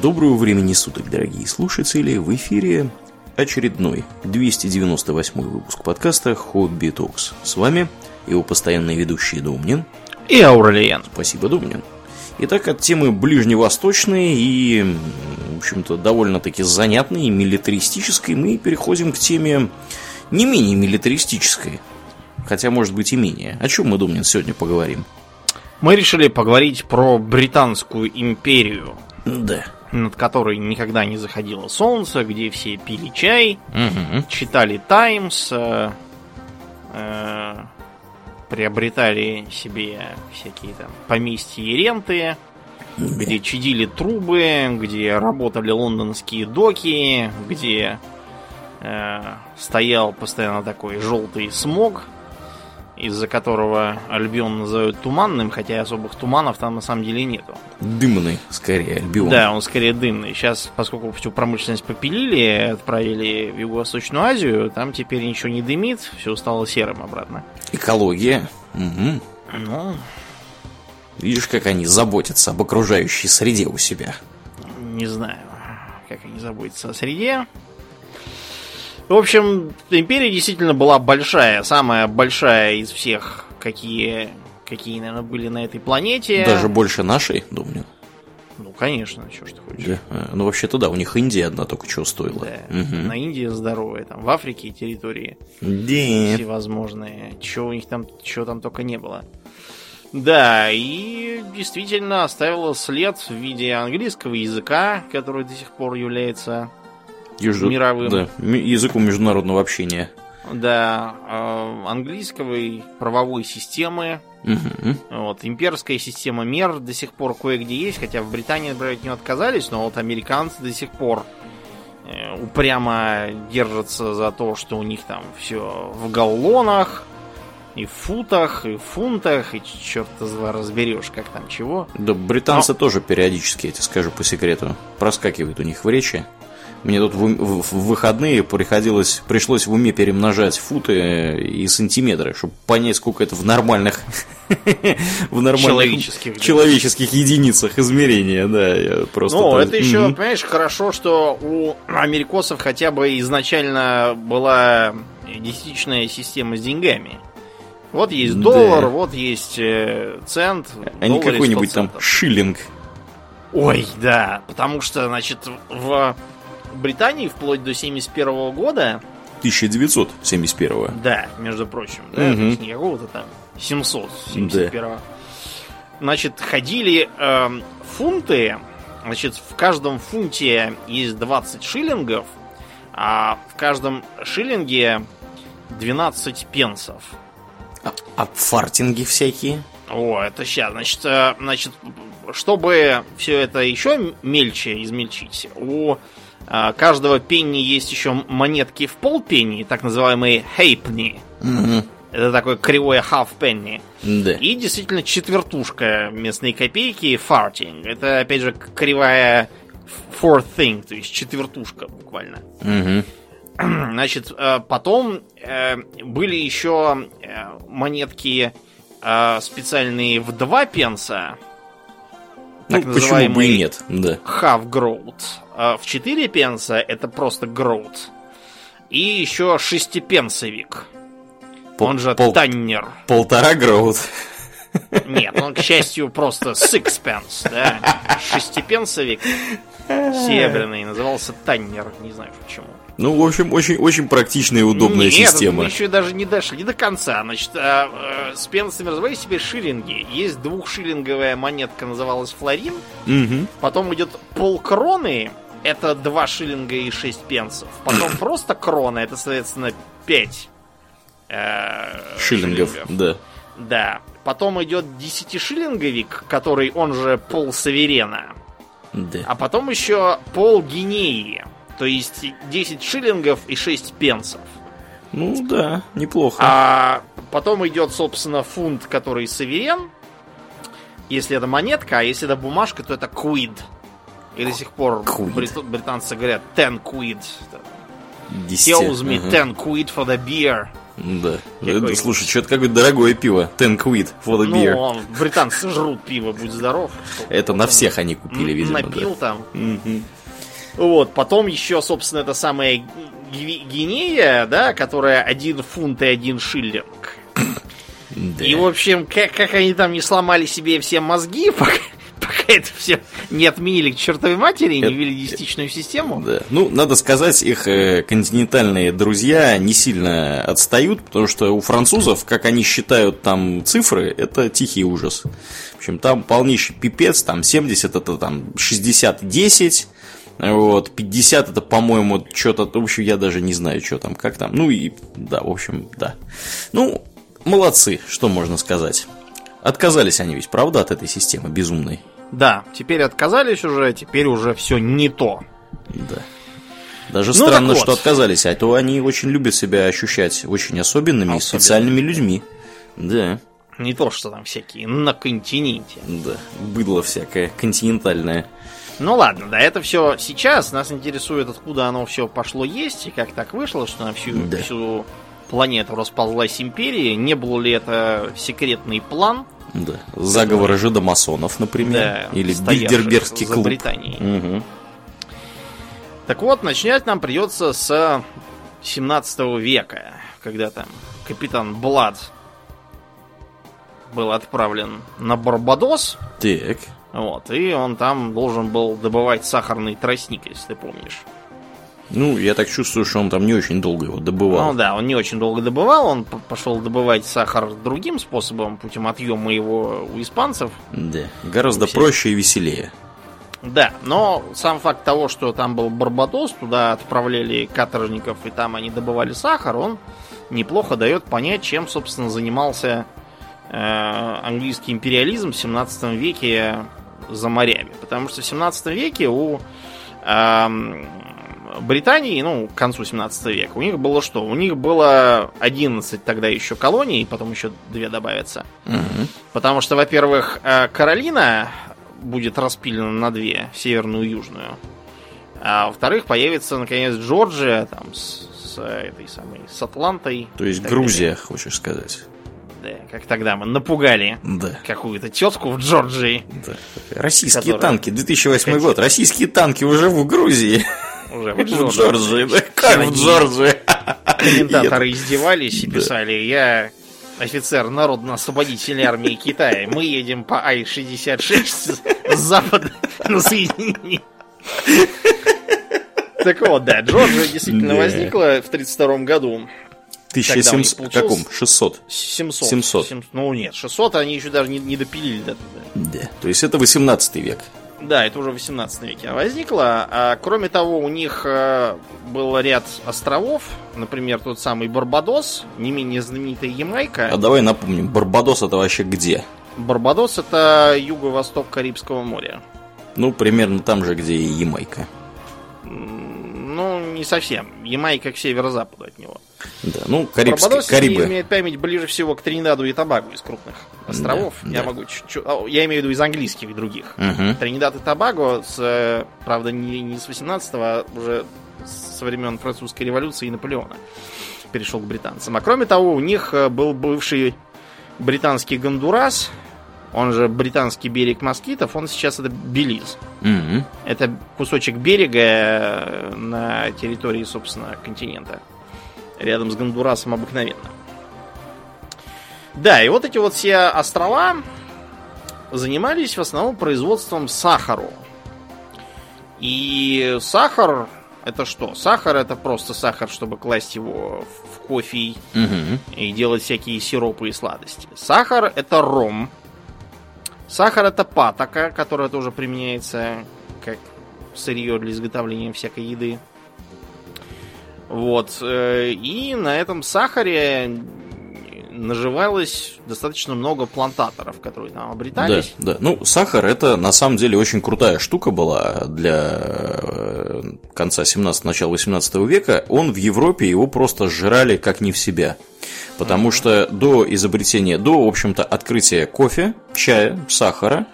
Доброго времени суток, дорогие слушатели! В эфире очередной 298 выпуск подкаста Хобби Токс. С вами его постоянный ведущий Домнин. И Аурелиен. Спасибо, Домнин. Итак, от темы ближневосточной и, в общем-то, довольно-таки занятной и милитаристической мы переходим к теме не менее милитаристической. Хотя, может быть, и менее. О чем мы, Домнин, сегодня поговорим? Мы решили поговорить про Британскую империю. Да. Над которой никогда не заходило солнце, где все пили чай, Угу. читали Таймс, э, э, приобретали себе всякие там поместья и ренты, где чадили трубы, где работали лондонские доки, где э, стоял постоянно такой желтый смог, из-за которого Альбион называют туманным, хотя особых туманов там на самом деле нету. Дымный, скорее, Альбион. Да, он скорее дымный. Сейчас, поскольку всю промышленность попилили, отправили в Юго-Восточную Азию, там теперь ничего не дымит, все стало серым обратно. Экология. Мгм. Ну, Видишь, как они заботятся об окружающей среде у себя. не знаю, как они заботятся о среде. В общем, империя действительно была большая, самая большая из всех, какие, какие наверное, были на этой планете. Даже больше нашей, думаю. Ну, конечно, что ж ты хочешь. Да. А, Ну, вообще-то да, у них Индия одна только чего стоила. Да. Мгм. На Индии здоровая, там в Африке территории Да. всевозможные. Чего у них там, чего там только не было. Да, и действительно оставила след в виде английского языка, который до сих пор является, Южно- мировым. Да, языком международного общения. да, э, английского и правовой системы. Мгм. Вот, имперская система мер до сих пор кое-где есть, хотя в Британии, например, от нее отказались, но вот американцы до сих пор э, упрямо держатся за то, что у них там все в галлонах, и в футах, и в фунтах, и черт разберешь, как там чего. Да, британцы тоже периодически, я тебе скажу по секрету, проскакивают у них в речи. Мне тут в, в- выходные приходилось, пришлось в уме перемножать футы и сантиметры, чтобы понять, сколько это в нормальных, в нормальных Человеческих, да. человеческих единицах измерения, да, я просто. Ну, это еще, понимаешь, хорошо, что у америкосов хотя бы изначально была десятичная система с деньгами. Вот есть Да. доллар, вот есть э, цент. а не какой-нибудь 100 там шиллинг. Ой, да, потому что, значит, в Британии вплоть до 71 года, 1971 да, между прочим, да, Мгм. то есть не какого-то там 771 Значит, ходили эм, фунты, значит, в каждом фунте есть 20 шиллингов, а в каждом шиллинге 12 пенсов. А, а фартинги всякие? О, это сейчас. Значит, э, значит, чтобы все это еще мельче измельчить, у э, каждого пенни есть еще монетки в полпенни, так называемые хейпни. Мгм. Это такое кривое half penny. Да. И действительно четвертушка местные копейки фартинг. Это опять же кривая fourth thing, то есть четвертушка буквально. Мгм. Значит, э, потом э, были еще э, монетки специальные в 2 пенса. Ну, Так почему бы и нет, да. half groat. А в 4 пенса это просто groat. И еще шестипенсовик. Пол- Он же пол- таннер. Полтора гроут. Нет, он, к счастью, просто sixpence, да. Шестипенсовик серебряный назывался таннер. Не знаю почему. Ну, в общем, очень, очень практичная и удобная Нет, система. мы еще даже не дошли до конца. Значит, а, э, с пенсами назывались теперь шиллинги. Есть двухшиллинговая монетка, называлась флорин. Мгм. Потом идет полкроны. Это 2 шиллинга и 6 пенсов. Потом просто крона, это, соответственно, 5 Шиллингов, да. Да. Потом идет 10-шиллинговик, который он же пол саверена. Да. А потом еще пол гинеи. То есть 10 шиллингов и 6 пенсов. Ну да, неплохо. А потом идет, собственно, фунт, который саверен. Если это монетка, а если это бумажка, то это quid. И до сих пор брит- британцы говорят 10 quid. Tells me ага. 10 quid for the beer. Да. Какой? Слушай, что-то какое-то дорогое пиво. Ten quid for the beer. Ну, британцы жрут пиво, будь здоров. Это на всех они купили, видимо. Напил да. там. Угу. Вот, потом еще, собственно, это самая гинея, да, которая один фунт и один шиллинг. Да. И, в общем, как, как они там не сломали себе все мозги, пока, пока это все не отменили к чертовой матери, не ввели десятичную систему. Да. Ну, надо сказать, их э, континентальные друзья не сильно отстают, потому что у французов, как они считают там цифры, это тихий ужас. В общем, там полнейший пипец, там 70 это там 60-10, вот, 50 это, по-моему, что-то, в общем, я даже не знаю, что там, как там. Ну и, да, в общем, да. Ну, молодцы, что можно сказать. Отказались они ведь, правда, от этой системы безумной? Да, теперь отказались уже, теперь уже все не то. Да. Даже ну, странно, вот. что отказались, а то они очень любят себя ощущать очень особенными, Особенно. специальными людьми. Да. Не то, что там всякие на континенте. Да, быдло всякое, континентальное. Ну ладно, да, это все сейчас. Нас интересует, откуда оно все пошло есть, и как так вышло, что на всю, да. всю планету расползлась империя. Не был ли это секретный план? Да. Заговоры жидомасонов, например. Да, или Бильдербергский клуб. Британии. Угу. Так вот, начинать нам придется с 17 века, когда там капитан Блад был отправлен на Барбадос. Так. Вот, и он там должен был добывать сахарный тростник, если ты помнишь. Ну, я так чувствую, что он там не очень долго его добывал. Ну да, он не очень долго добывал, он пошел добывать сахар другим способом, путем отъема его у испанцев. Да, гораздо проще и веселее. Да, но сам факт того, что там был Барбадос, туда отправляли каторжников, и там они добывали сахар, он неплохо дает понять, чем, собственно, занимался э, английский империализм в 17 веке за морями. Потому что в 17 веке у э, Британии, ну, к концу 17 века, у них было что? У них было 11 тогда еще колоний, потом еще две добавятся. Угу. Потому что, во-первых, э, Каролина будет распилена на две, северную и южную. А во-вторых, появится, наконец, Джорджия, там, с, с этой самой, с Атлантой. То есть Грузия, далее. хочешь сказать? Да, как тогда мы напугали да. какую-то тетку в Джорджии. Да. Российские которая... танки, 2008 год. Российские танки уже в Грузии. Уже в Джорджии. да? Как в Джорджии? Комментаторы издевались и писали, я офицер Народно-освободительной армии Китая. Мы едем по Ай-66 с запада на соединение. Так вот, да, Джорджия действительно возникла в 1932 году. 1700, каком? 600? 700. 700. 700. Ну нет, 600 они еще даже не, не допилили до туда. Да, то есть это 18 век. Да, это уже в 18 веке возникло. А, кроме того, у них а, был ряд островов, например, тот самый Барбадос, не менее знаменитая Ямайка. А давай напомним, Барбадос это вообще где? Барбадос это юго-восток Карибского моря. Ну, примерно там же, где и Ямайка. Ну, не совсем. Ямайка к северо-западу от него. Да, ну, Карибские, Барбадос Карибы. имеет память ближе всего к Тринидаду и Табагу из крупных островов. Да, я да. могу чуть-чуть... Я имею в виду из английских и других. Угу. Тринидад и Табаго, с, э, правда, не, не с 18-го, а уже со времен французской революции и Наполеона перешел к британцам. А кроме того, у них э, был бывший британский Гондурас, он же британский берег москитов, он сейчас это Белиз. mm Это кусочек берега э, на территории, собственно, континента. Рядом с Гондурасом обыкновенно. Да, и вот эти вот все острова занимались в основном производством сахару. И сахар это что? Сахар это просто сахар, чтобы класть его в кофе угу. и делать всякие сиропы и сладости. Сахар это ром, Сахар это патока, которая тоже применяется как сырье для изготовления всякой еды. Вот. Э, и на этом сахаре наживалось достаточно много плантаторов, которые там обретались. Да, да. Ну, сахар это на самом деле очень крутая штука была для э, конца 17 начала 18 века. Он в Европе его просто сжирали как не в себя. Потому mm-hmm. что до изобретения, до, в общем-то, открытия кофе, чая, сахара,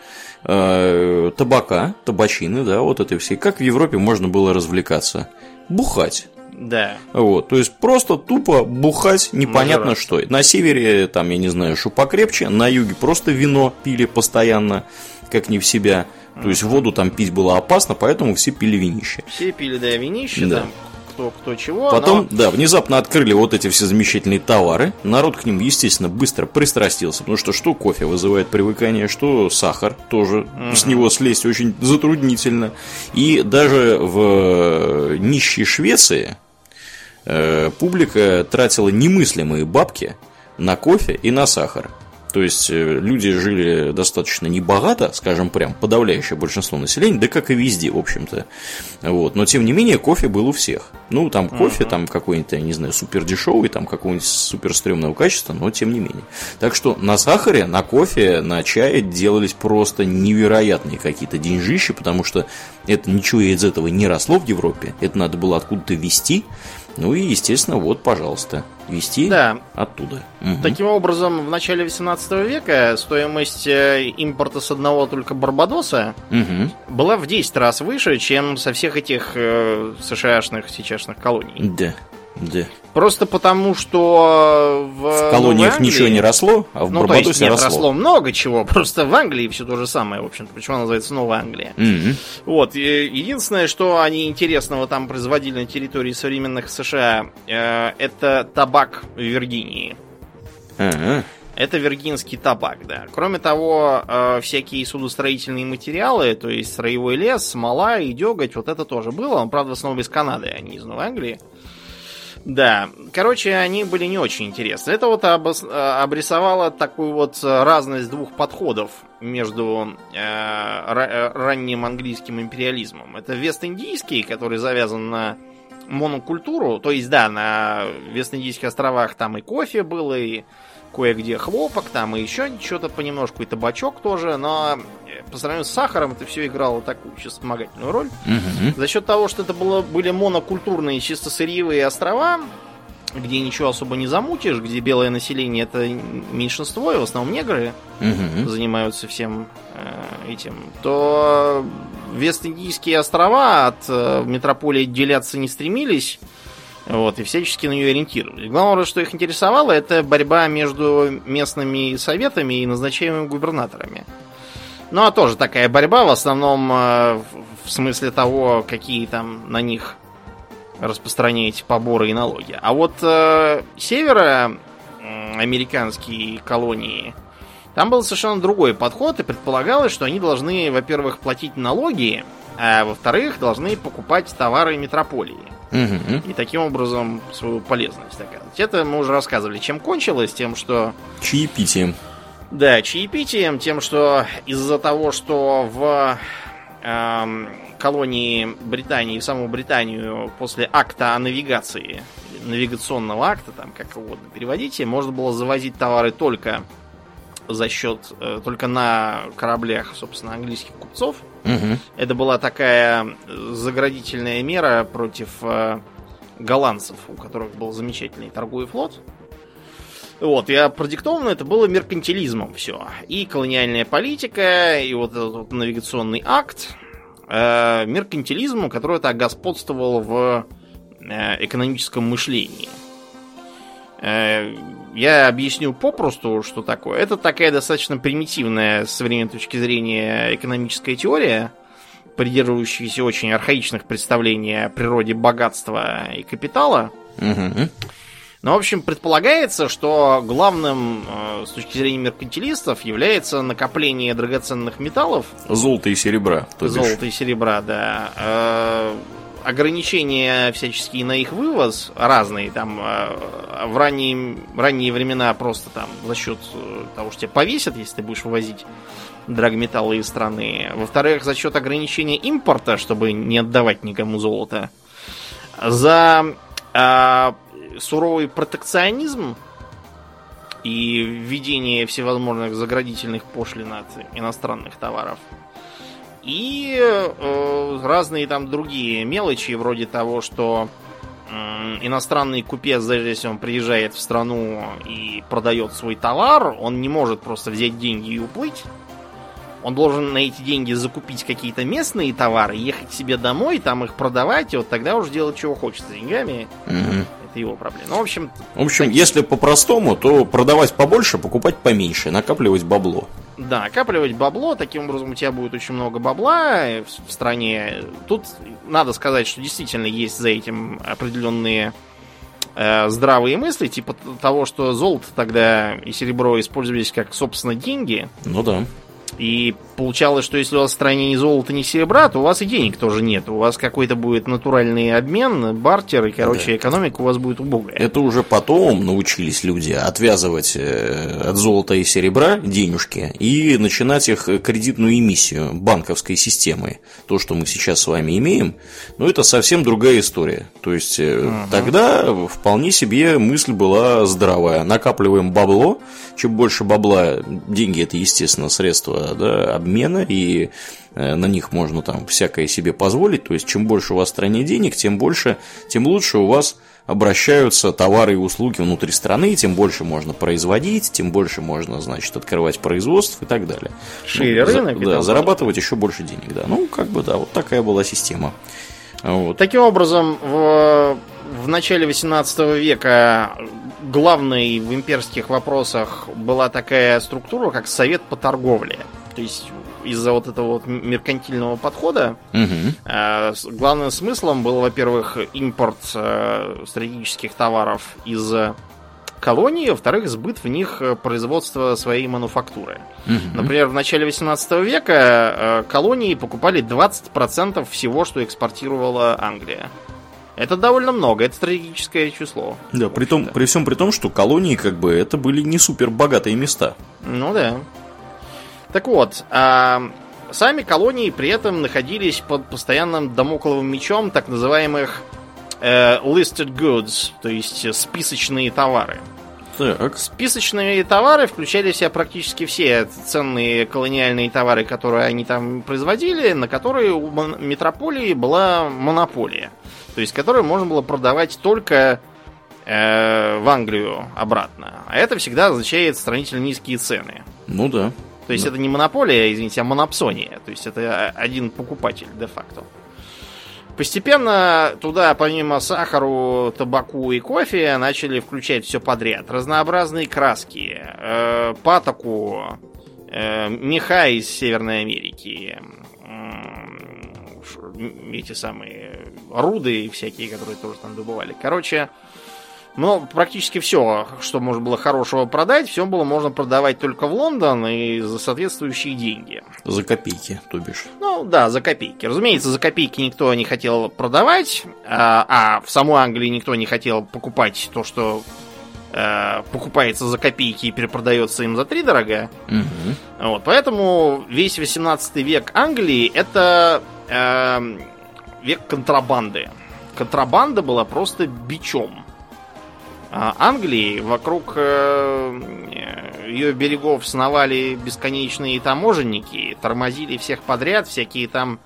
э, табака, табачины, да, вот этой всей, как в Европе можно было развлекаться? Бухать. Да. Вот, то есть просто тупо бухать непонятно Нажраться. что. На севере, там, я не знаю, что покрепче, на юге просто вино пили постоянно, как не в себя. То есть воду там пить было опасно, поэтому все пили винище. Все пили, да, винище, Да. там, кто, кто чего. Потом, но- да, внезапно открыли вот эти все замечательные товары. Народ к ним, естественно, быстро пристрастился. Потому что что кофе вызывает привыкание, что сахар тоже с него слезть очень затруднительно. И даже в э, нищей Швеции э, публика тратила немыслимые бабки на кофе и на сахар. То есть э, люди жили достаточно небогато, скажем прям, подавляющее большинство населения, да как и везде, в общем-то. Вот. Но тем не менее, кофе был у всех. Ну, там кофе, там какой-нибудь, я не знаю, супер дешевый, там какого-нибудь супер стрёмного качества, но тем не менее. Так что на сахаре, на кофе, на чае делались просто невероятные какие-то деньжищи, потому что это ничего из этого не росло в Европе, это надо было откуда-то вести. Ну и, естественно, вот, пожалуйста, вести Да. оттуда. Мгм. Таким образом, в начале 18 века стоимость э, импорта с одного только Барбадоса Мгм. была в 10 раз выше, чем со всех этих э, США-шных, сейчасшных колоний. Да, да. Просто потому, что в, В колониях Новой Англии- ничего не росло, а в Ну, то есть, Барбадосе нет, росло. росло много чего. Просто в Англии все то же самое, в общем-то. Почему она называется Новая Англия? Мгм. Вот, единственное, что они интересного там производили на территории современных США, э, это табак в Виргинии. Ага. Это виргинский табак, да. Кроме того, э, всякие судостроительные материалы, то есть строевой лес, смола и деготь, вот это тоже было. Он, правда, в основном из Канады, а не из Новой Англии. Да, короче, они были не очень интересны. Это вот обос- э, обрисовало такую вот э, разность двух подходов между э, э, ранним английским империализмом. Это вест-индийский, который завязан на монокультуру, то есть, да, на Вест-Индийских островах там и кофе было, и кое-где хлопок, там и еще что-то понемножку, и табачок тоже, но э, по сравнению с сахаром это все играло такую чисто вспомогательную роль. Мгм. За счет того, что это было, были монокультурные чисто сырьевые острова, где ничего особо не замутишь, где белое население это меньшинство, и в основном негры Мгм. занимаются всем э, этим, то Вест-Индийские острова от э, метрополии отделяться не стремились, вот, и всячески на нее ориентировались. Главное, что их интересовало, это борьба между местными советами и назначаемыми губернаторами. Ну, а тоже такая борьба, в основном э, в- смысле того, какие там на них распространяете поборы и налоги. А вот э, севера американские колонии, там был совершенно другой подход, и предполагалось, что они должны, во-первых, платить налоги, а во-вторых, должны покупать товары метрополии. Мгм. И таким образом свою полезность доказывать. Это мы уже рассказывали, чем кончилось, тем, что Чаепитием. да, чаепитием, тем, что из-за того, что в эм, колонии Британии, в саму Британию после акта о навигации, навигационного акта, там как угодно переводите, можно было завозить товары только за счет, э, только на кораблях, собственно, английских купцов. Мгм. Это была такая заградительная мера против э, голландцев, у которых был замечательный торговый флот. Вот, и продиктовано это было меркантилизмом все. И колониальная политика, и вот этот вот навигационный акт, э, меркантилизмом, который так господствовал в э, экономическом мышлении. Э, я объясню попросту, что такое. Это такая достаточно примитивная с современной точки зрения экономическая теория, придерживающаяся очень архаичных представлений о природе богатства и капитала. Мгм. Но, в общем, предполагается, что главным э, с точки зрения меркантилистов является накопление драгоценных металлов, Золото и серебра. золота и серебра, да, э, ограничения всяческие на их вывоз разные, там э, в ранние, ранние времена просто там за счет э, того, что тебя повесят, если ты будешь вывозить драгметаллы из страны. Во-вторых, за счет ограничения импорта, чтобы не отдавать никому золото. За э, суровый протекционизм и введение всевозможных заградительных пошлин от иностранных товаров. И э, разные там другие мелочи, вроде того, что иностранный купец, даже если он приезжает в страну и продает свой товар, он не может просто взять деньги и уплыть. он должен на эти деньги закупить какие-то местные товары, ехать себе домой, там их продавать, и вот тогда уже делать, чего хочет с деньгами. Мгм. Это его проблема. Ну, в общем, В общем, так- если по-простому, то продавать побольше, покупать поменьше, накапливать бабло. Да, накапливать бабло, таким образом у тебя будет очень много бабла э, в, стране. Тут надо сказать, что действительно есть за этим определенные э, здравые мысли, типа того, что золото тогда и серебро использовались как, собственно, деньги. Ну да. И получалось, что если у вас в стране ни золота, ни серебра, то у вас и денег тоже нет. У вас какой-то будет натуральный обмен, бартер, и, короче, Да. экономика у вас будет убогая. Это уже потом научились люди отвязывать э, от золота и серебра денежки и начинать их кредитную эмиссию банковской системы. То, что мы сейчас с вами имеем, ну это совсем другая история. То есть э, тогда вполне себе мысль была здравая. Накапливаем бабло, чем больше бабла, деньги это, естественно, средства да, обмена, и э, на них можно там всякое себе позволить. То есть, чем больше у вас в стране денег, тем больше, тем лучше у вас обращаются товары и услуги внутри страны, тем больше можно производить, тем больше можно, значит, открывать производство и так далее. Шире Ну, за- рынок и да, зарабатывать еще больше денег, да. Ну, как бы, да, вот такая была система. Вот. Таким образом, в, в начале 18 века главной в имперских вопросах была такая структура, как Совет по торговле. То есть из-за вот этого вот меркантильного подхода э, с- главным смыслом был, во-первых, импорт э, стратегических товаров из колонии, во-вторых, сбыт в них э, производства своей мануфактуры. Мгм. Например, в начале 18 века колонии покупали 20% всего, что экспортировала Англия. Это довольно много, это стратегическое число. Да, при, том, при всем при том, что колонии, как бы, это были не супер богатые места. Ну да. Так вот, а, сами колонии при этом находились под постоянным домокловым мечом так называемых э, listed goods, то есть списочные товары. Так. Списочные товары включали в себя практически все ценные колониальные товары, которые они там производили, на которые у метрополии была монополия. То есть, которые можно было продавать только э, в Англию обратно. А это всегда означает сравнительно низкие цены. Ну да. То есть Да. это не монополия, извините, а монопсония. То есть это один покупатель де-факто. Постепенно туда, помимо сахару, табаку и кофе, начали включать все подряд. Разнообразные краски, э, патоку, э, меха из Северной Америки, м, эти самые руды всякие, которые тоже там добывали. Короче, ну, практически все, что можно было хорошего продать, все было можно продавать только в Лондон и за соответствующие деньги. За копейки, то бишь. Ну, да, за копейки. Разумеется, за копейки никто не хотел продавать, а, а в самой Англии никто не хотел покупать то, что э, покупается за копейки и перепродается им за три дорого. Мгм. Вот, поэтому весь 18 век Англии это эм, век контрабанды. Контрабанда была просто бичом. А Англии вокруг э, ее берегов сновали бесконечные таможенники, тормозили всех подряд, всякие там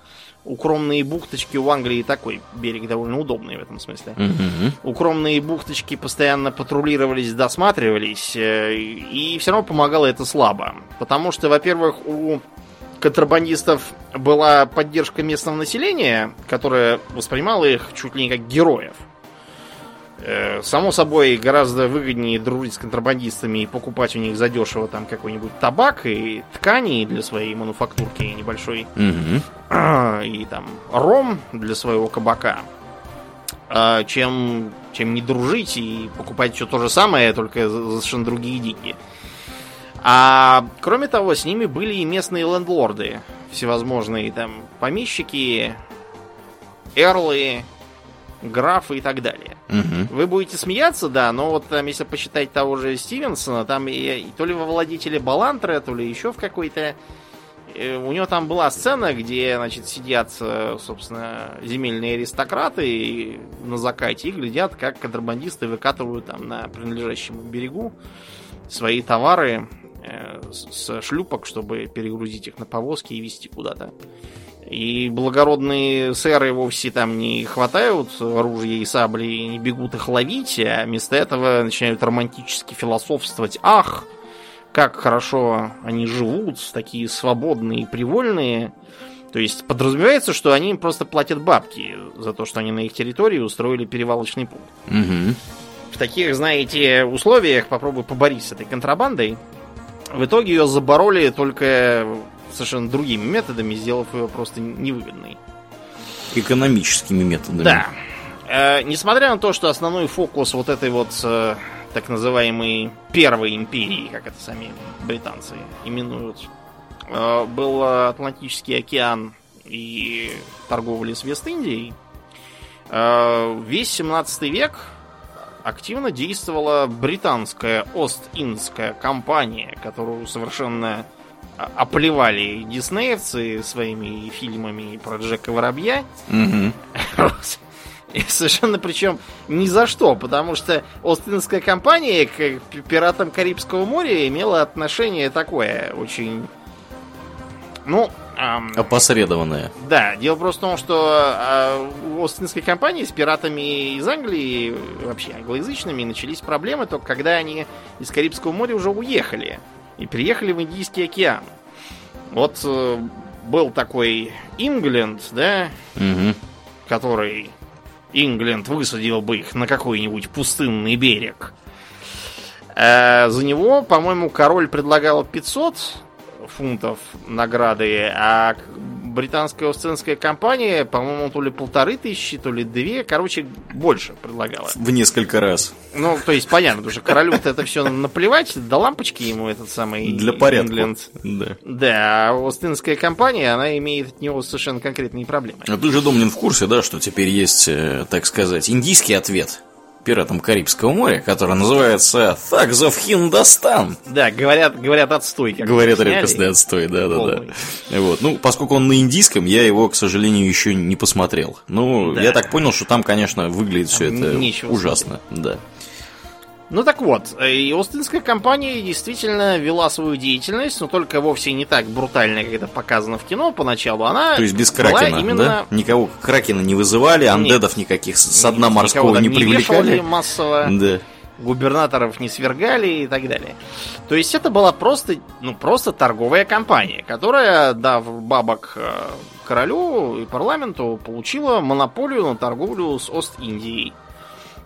укромные бухточки у Англии такой берег довольно удобный в этом смысле. Мгм. Укромные бухточки постоянно патрулировались, досматривались, э, и все равно помогало это слабо. Потому что, во-первых, у контрабандистов была поддержка местного населения, которое воспринимало их чуть ли не как героев. Э, Само собой, гораздо выгоднее дружить с контрабандистами и покупать у них задешево там какой-нибудь табак и ткани для своей мануфактурки небольшой Мгм. и там ром для своего кабака, а, чем, чем не дружить и покупать все то же самое, только за совершенно другие деньги. А кроме того, с ними были и местные лендлорды, всевозможные там помещики, эрлы, графы и так далее. Мгм. Вы будете смеяться, да, но вот там, если посчитать того же Стивенсона, там и, и то ли во владетеле Балантра, то ли еще в какой-то... э, У него там была сцена, где, значит, сидят, э, собственно, земельные аристократы и на закате и глядят, как контрабандисты выкатывают там на принадлежащем берегу свои товары э, с шлюпок, чтобы перегрузить их на повозки и везти куда-то. И благородные сэры вовсе там не хватают оружия и сабли и не бегут их ловить, а вместо этого начинают романтически философствовать. Ах, как хорошо они живут, такие свободные и привольные. То есть подразумевается, что они им просто платят бабки за то, что они на их территории устроили перевалочный пункт. Угу. В таких, знаете, условиях попробуй поборись с этой контрабандой. В итоге ее забороли только совершенно другими методами, сделав ее просто невыгодной. Экономическими методами. Да. Э, несмотря на то, что основной фокус вот этой вот э, так называемой первой империи, как это сами британцы именуют, э, был Атлантический океан и торговля с Вест-Индией, э, весь 17 век активно действовала британская Ост-Индская компания, которую совершенно оплевали диснеевцы своими фильмами про Джека Воробья. И совершенно причем ни за что, потому что Остинская компания к пи- пиратам Карибского моря имела отношение такое очень... Ну, ам, Опосредованное. да, дело просто в том, что а, у Остинской компании с пиратами из Англии, вообще англоязычными, начались проблемы только когда они из Карибского моря уже уехали и приехали в Индийский океан. Вот э, был такой Ингленд, да, Мгм. который Ингленд высадил бы их на какой-нибудь пустынный берег. Э, за него, по-моему, король предлагал 500 фунтов награды, а британская Остинская компания, по-моему, то ли полторы тысячи, то ли две, короче, больше предлагала. В несколько раз. Ну, то есть, понятно, потому что королю это все наплевать, до лампочки ему этот самый Для порядка. Ингленд. Да. Да, а Остинская компания, она имеет от него совершенно конкретные проблемы. А ты же, Домнин, в курсе, да, что теперь есть, э, так сказать, индийский ответ пиратам Карибского моря, который называется «Thugs of Hindustan». Да, говорят, говорят отстой. Как Говорят редкостный отстой, да, да, да. Полный. Вот. Ну, поскольку он на индийском, я его, к сожалению, еще не посмотрел. Ну, Да. я так понял, что там, конечно, выглядит все это нечего ужасно. Да. Ну так вот, э, и Остинская компания действительно вела свою деятельность, но только вовсе не так брутально, как это показано в кино поначалу. Она То есть без Кракена, именно... да? Никого Кракена не вызывали, андедов никаких с со дна морского не вешали привлекали. массово, Да. губернаторов не свергали и так далее. То есть это была просто, ну, просто торговая компания, которая, дав бабок э, королю и парламенту, получила монополию на торговлю с Ост-Индией.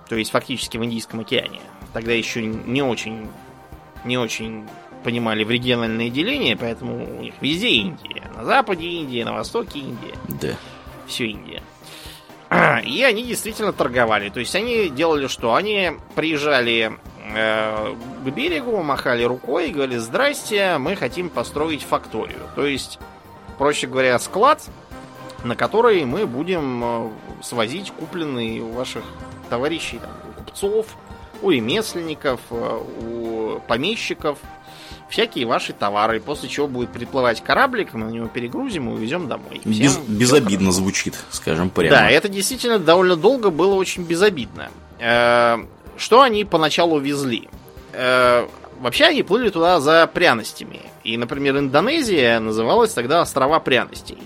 То есть фактически в Индийском океане. Тогда еще не очень, не очень понимали в региональное деление, поэтому у них везде Индия. На западе Индия, на востоке Индия Да. все Индия. И они действительно торговали. То есть они делали что? Они приезжали э, к берегу, махали рукой и говорили, здрасте, мы хотим построить факторию. То есть, проще говоря, склад, на который мы будем э, свозить купленные у ваших товарищей, там, купцов, у ремесленников, э, у помещиков, всякие ваши товары, после чего будет приплывать кораблик, мы на него перегрузим и увезем домой. Всем Без- безобидно звучит, скажем прямо. да, это действительно довольно долго было очень безобидно. Э, Что они поначалу везли? Э, Вообще они плыли туда за пряностями. И, например, Индонезия называлась тогда острова пряностей.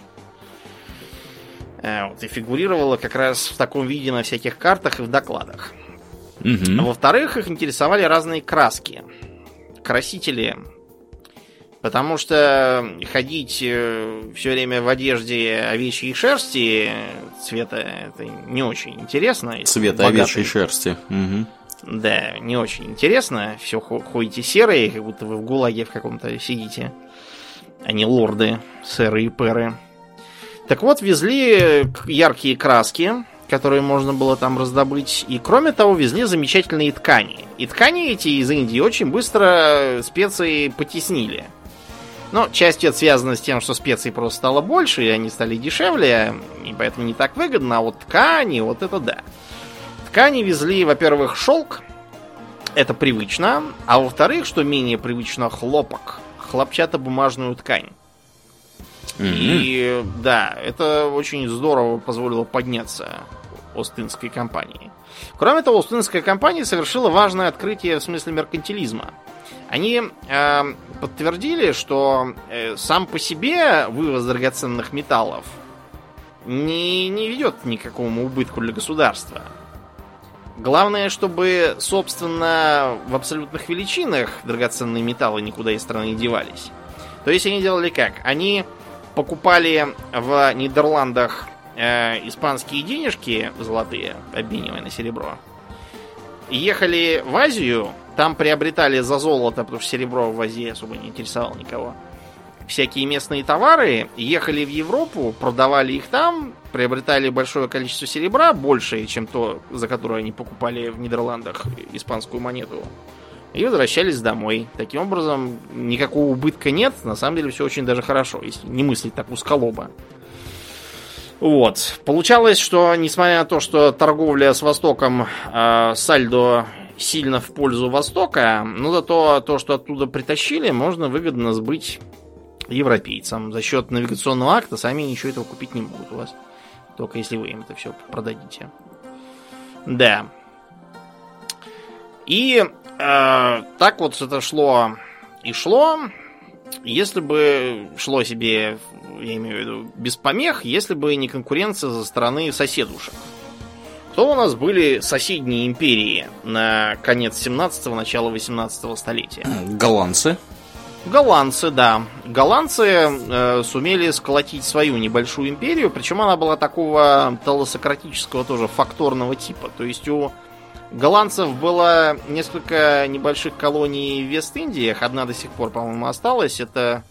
Вот, и фигурировала как раз в таком виде на всяких картах и в докладах. А Во-вторых, их интересовали разные краски. Красители. Потому что ходить все время в одежде овечьей шерсти э, цвета это не очень интересно. Цвета богатый. овечьей шерсти. Мгм. Да, не очень интересно. Все ходите серые, как будто вы в гулаге в каком-то сидите. А не лорды, сэры и перы. Так вот, везли яркие краски, которые можно было там раздобыть. И кроме того, везли замечательные ткани. И ткани эти из Индии очень быстро специи потеснили. Но частью это связано с тем, что специй просто стало больше, и они стали дешевле, и поэтому не так выгодно, а вот ткани, вот это да. Ткани везли, во-первых, шелк, это привычно, а во-вторых, что менее привычно, хлопок, хлопчатобумажную ткань. Мгм. И да, это очень здорово позволило подняться Остинской компании. Кроме того, Остинская компания совершила важное открытие в смысле меркантилизма. Они э, подтвердили, что э, сам по себе вывоз драгоценных металлов не, не ведет к какому убытку для государства. Главное, чтобы, собственно, в абсолютных величинах драгоценные металлы никуда из страны не девались. То есть они делали как? Они покупали в Нидерландах э, испанские денежки золотые, обменивая на серебро. Ехали в Азию, там приобретали за золото, потому что серебро в Азии особо не интересовало никого. Всякие местные товары, ехали в Европу, продавали их там, приобретали большое количество серебра, больше, чем то, за которое они покупали в Нидерландах испанскую монету, и возвращались домой. Таким образом, никакого убытка нет, на самом деле все очень даже хорошо, если не мыслить так узколобо. Вот. Получалось, что несмотря на то, что торговля с Востоком э, сальдо сильно в пользу Востока, но зато то, что оттуда притащили, можно выгодно сбыть европейцам. За счет навигационного акта сами ничего этого купить не могут у вас. Только если вы им это все продадите. Да. И э, так вот это шло и шло. Если бы шло себе, я имею в виду, без помех, если бы не конкуренция со стороны соседушек, то у нас были соседние империи на конец 17-го, начало 18 столетия. Голландцы. Голландцы, да. Голландцы э, сумели сколотить свою небольшую империю, причем она была такого толосократического тоже факторного типа. То есть у голландцев было несколько небольших колоний в Вест-Индиях, одна до сих пор, по-моему, осталась, это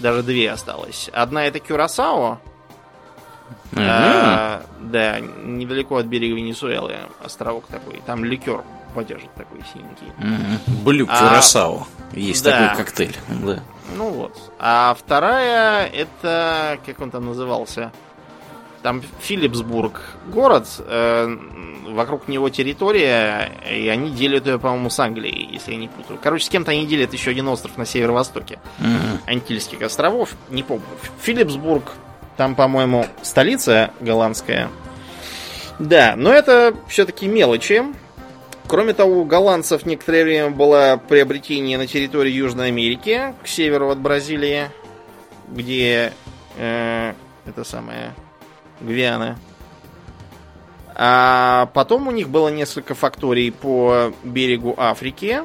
даже две осталось. Одна это Кюрасао, Мгм. а, да, недалеко от берега Венесуэлы островок такой, там ликер подержит такой синенький. Мгм. Блю А, Кюрасао. Есть да. такой коктейль. Да. Ну вот. А вторая, это, как он там назывался? Там Филипсбург город, э, вокруг него территория, и они делят ее, по-моему, с Англией, если я не путаю. Короче, с кем-то они делят еще один остров на северо-востоке. Мгм. Антильских островов, не помню. Филипсбург, там, по-моему, столица голландская. Да, но это все-таки мелочи. Кроме того, у голландцев некоторое время было приобретение на территории Южной Америки, к северу от Бразилии, где э, это самое Гвиана. А потом у них было несколько факторий по берегу Африки.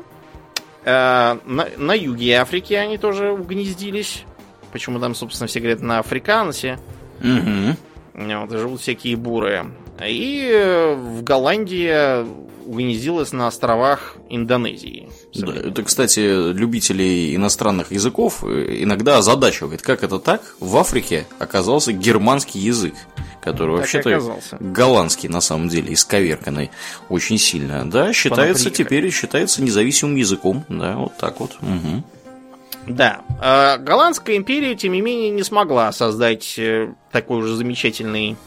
Э, на, на юге Африки они тоже угнездились. Почему там, собственно, все говорят на африкансе. Мгм. Вот, живут всякие буры. И э, в Голландии угнездилась на островах Индонезии. Да, это, кстати, любителей иностранных языков э, иногда озадачивает, как это так в Африке оказался германский язык, который вообще-то голландский на самом деле, исковерканный очень сильно. Да, считается теперь считается независимым языком, да, вот так вот. Мгм. Да. э, Голландская империя, тем не менее, не смогла создать э, такой же замечательный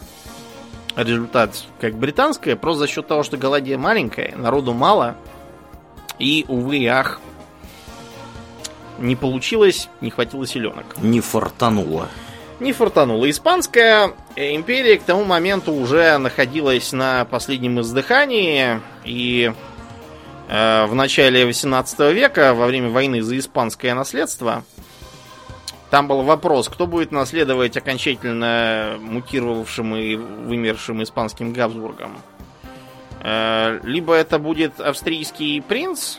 результат, как британская, просто за счет того, что Голландия маленькая, народу мало, и, увы и ах, не получилось, не хватило селенок. Не фартануло. Не фартануло. Испанская э, империя к тому моменту уже находилась на последнем издыхании, и э, в начале 18 века, во время войны за испанское наследство, там был вопрос, кто будет наследовать окончательно мутировавшим и вымершим испанским Габсбургом. Э, Либо это будет австрийский принц,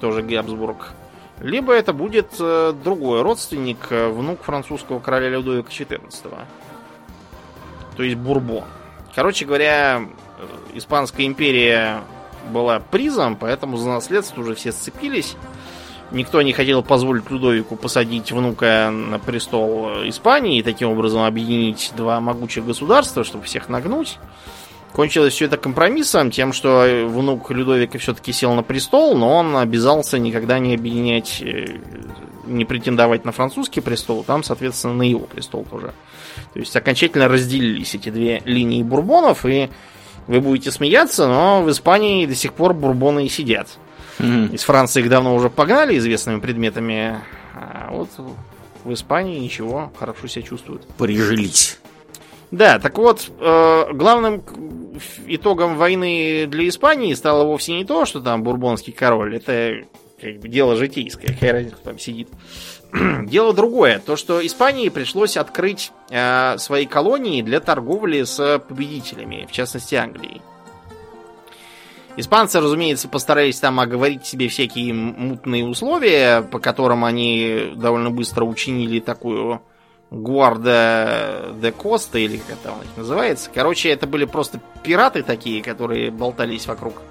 тоже Габсбург, либо это будет э, другой родственник, э, внук французского короля Людовика XIV. То есть Бурбон. Короче говоря, Испанская империя была призом, поэтому за наследство уже все сцепились. Никто не хотел позволить Людовику посадить внука на престол Испании и таким образом объединить два могучих государства, чтобы всех нагнуть. Кончилось все это компромиссом, тем, что внук Людовика все-таки сел на престол, но он обязался никогда не объединять, э, не претендовать на французский престол, там, соответственно, на его престол тоже. То есть окончательно разделились эти две линии бурбонов, и вы будете смеяться, но в Испании до сих пор бурбоны и сидят. Из Франции их давно уже погнали известными предметами, а вот в Испании ничего, хорошо себя чувствуют. Прижились. Да, так вот, э, главным итогом войны для Испании стало вовсе не то, что там бурбонский король, это как бы дело житейское, какая разница, кто там сидит. дело другое, то, что Испании пришлось открыть э, свои колонии для торговли с победителями, в частности Англией. Испанцы, разумеется, постарались там оговорить себе всякие мутные условия, по которым они довольно быстро учинили такую Гуарда де Коста, или как это у них называется. Короче, это были просто пираты такие, которые болтались вокруг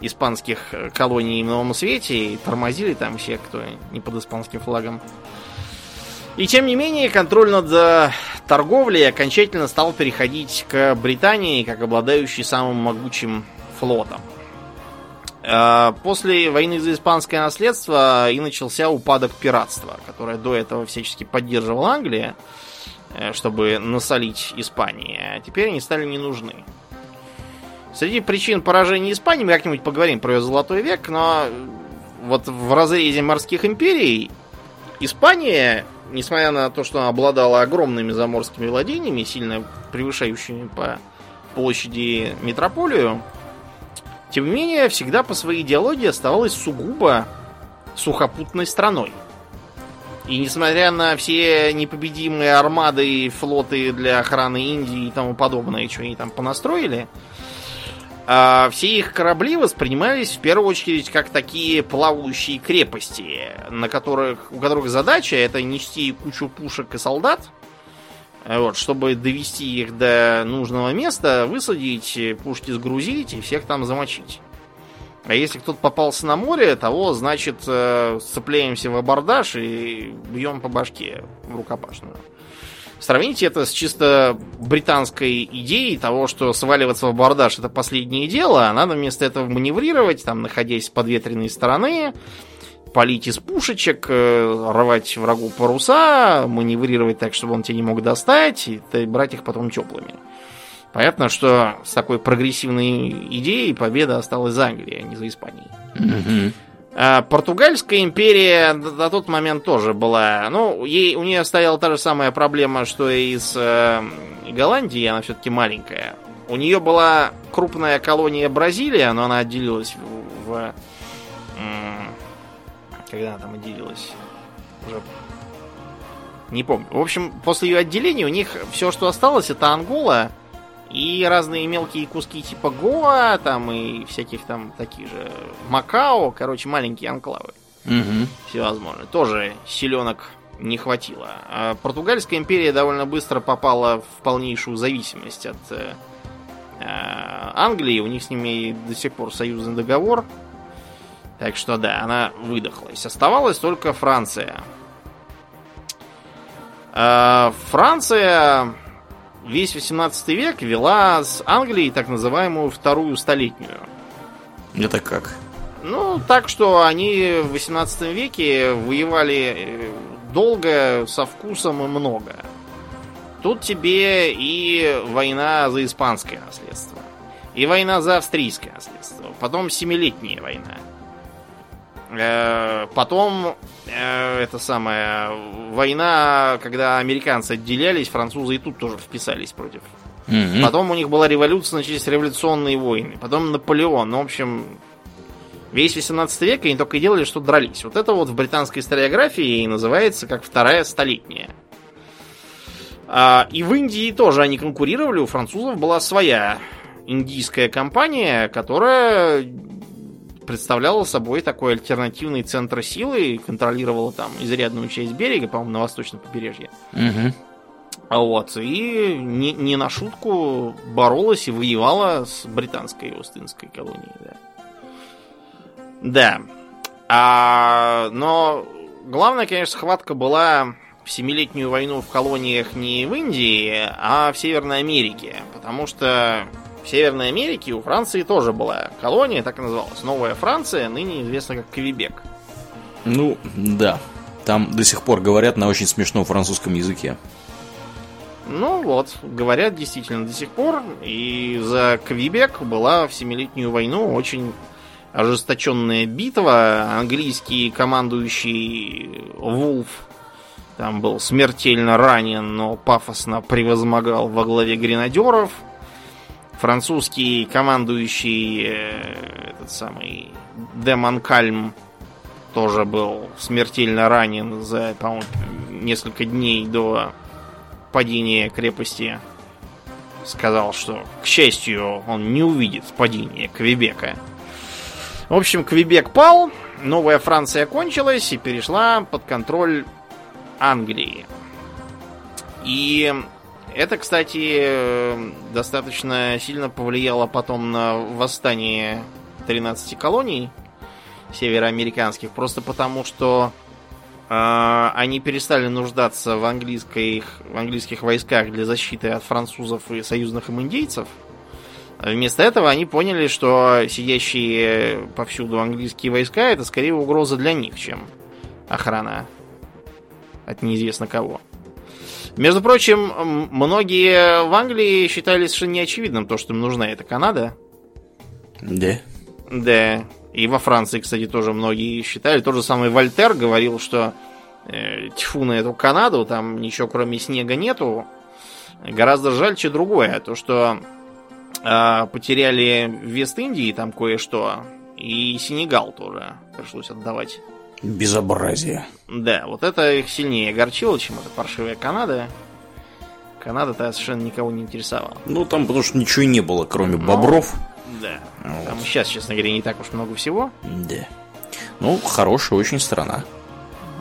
испанских колоний в Новом Свете и тормозили там всех, кто не под испанским флагом. И тем не менее, контроль над э, торговлей окончательно стал переходить к Британии, как обладающей самым могучим флотом. Э, после войны за испанское наследство и начался упадок пиратства, которое до этого всячески поддерживала Англия, э, чтобы насолить Испании. А теперь они стали не нужны. Среди причин поражения Испании мы как-нибудь поговорим про ее золотой век, но вот в разрезе морских империй Испания, несмотря на то, что она обладала огромными заморскими владениями, сильно превышающими по площади метрополию, тем не менее, всегда по своей идеологии оставалась сугубо сухопутной страной. И несмотря на все непобедимые армады и флоты для охраны Индии и тому подобное, что они там понастроили, а, все их корабли воспринимались в первую очередь как такие плавающие крепости, на которых, у которых задача это нести кучу пушек и солдат, вот, чтобы довести их до нужного места, высадить, пушки сгрузить и всех там замочить. А если кто-то попался на море, того, значит, э, сцепляемся в абордаж и бьем по башке в рукопашную. Сравните это с чисто британской идеей того, что сваливаться в абордаж это последнее дело, а надо вместо этого маневрировать, там, находясь с подветренной стороны, палить из пушечек, э, рвать врагу паруса, маневрировать так, чтобы он тебя не мог достать, и брать их потом теплыми. Понятно, что с такой прогрессивной идеей победа осталась за Англией, а не за Испанией. Mm-hmm. А Португальская империя на тот момент тоже была. Ну, ей, у нее стояла та же самая проблема, что и с э, Голландией, она все-таки маленькая. У нее была крупная колония Бразилия, но она отделилась в, в когда она там отделилась? Уже не помню. В общем, после ее отделения у них все, что осталось, это Ангола и разные мелкие куски типа Гоа, там и всяких там таких же Макао, короче, маленькие анклавы. Угу. Всевозможные. Тоже селенок не хватило. А Португальская империя довольно быстро попала в полнейшую зависимость от э, э Англии. У них с ними до сих пор союзный договор. Так что да, она выдохлась. Оставалась только Франция. А, Франция весь 18 век вела с Англией так называемую вторую столетнюю. Это как? Ну, так что они в 18 веке воевали э, долго, со вкусом и много. Тут тебе и война за испанское наследство, и война за австрийское наследство, потом семилетняя война. Э, потом э, это самая война, когда американцы отделялись, французы и тут тоже вписались против. Mm-hmm. Потом у них была революция, начались революционные войны. Потом Наполеон. Ну, в общем, весь 18 век они только и делали, что дрались. Вот это вот в британской историографии называется как вторая столетняя. А, и в Индии тоже они конкурировали. У французов была своя индийская компания, которая представляла собой такой альтернативный центр силы и контролировала там изрядную часть берега, по-моему, на восточном побережье. Угу. Вот, и не, не на шутку боролась и воевала с британской Остинской колонией, да. Да. А, но главная, конечно, схватка была в Семилетнюю войну в колониях не в Индии, а в Северной Америке. Потому что в Северной Америке у Франции тоже была колония, так и называлась. Новая Франция, ныне известна как Квебек. Ну, да. Там до сих пор говорят на очень смешном французском языке. Ну вот, говорят действительно до сих пор. И за Квебек была в Семилетнюю войну очень ожесточенная битва. Английский командующий Вулф там был смертельно ранен, но пафосно превозмогал во главе гренадеров – французский командующий э, этот самый Демон Кальм тоже был смертельно ранен за, по несколько дней до падения крепости сказал, что, к счастью, он не увидит падения Квебека. В общем, Квебек пал, Новая Франция кончилась и перешла под контроль Англии. И это, кстати, достаточно сильно повлияло потом на восстание 13 колоний североамериканских, просто потому что э, они перестали нуждаться в, английской, в английских войсках для защиты от французов и союзных им индейцев. Вместо этого они поняли, что сидящие повсюду английские войска это скорее угроза для них, чем охрана от неизвестно кого. Между прочим, многие в Англии считали совершенно неочевидным то, что им нужна эта Канада. Да. Да. И во Франции, кстати, тоже многие считали. Тот же самый Вольтер говорил, что э, тьфу на эту Канаду, там ничего кроме снега нету. Гораздо жальче другое. То, что э, потеряли Вест-Индии там кое-что. И Сенегал тоже пришлось отдавать. Безобразие. Да, вот это их сильнее огорчило, чем эта паршивая Канада. Канада-то совершенно никого не интересовала. Ну, там потому что ничего и не было, кроме ну, бобров. Да. Вот. Там сейчас, честно говоря, не так уж много всего. Да. Ну, хорошая очень страна.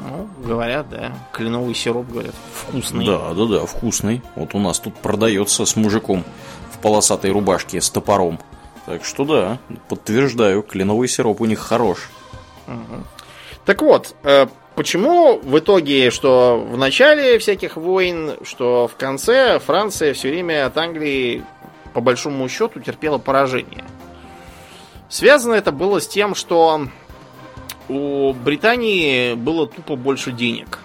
Ну, говорят, да. Кленовый сироп, говорят, вкусный. Да, да, да, вкусный. Вот у нас тут продается с мужиком в полосатой рубашке с топором. Так что да, подтверждаю, кленовый сироп у них хорош. Угу. Так вот, э, почему в итоге, что в начале всяких войн, что в конце Франция все время от Англии по большому счету терпела поражение? Связано это было с тем, что у Британии было тупо больше денег.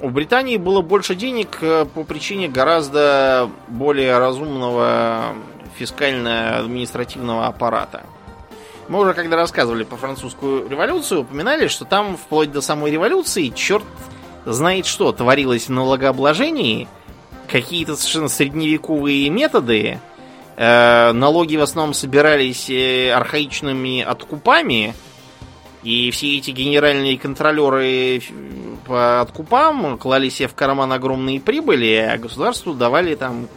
У Британии было больше денег э, по причине гораздо более разумного фискально-административного аппарата – мы уже когда рассказывали по французскую революцию, упоминали, что там вплоть до самой революции черт знает что творилось в налогообложении, какие-то совершенно средневековые методы, э, налоги в основном собирались э, архаичными откупами, и все эти генеральные контролеры по откупам клали себе в карман огромные прибыли, а государству давали там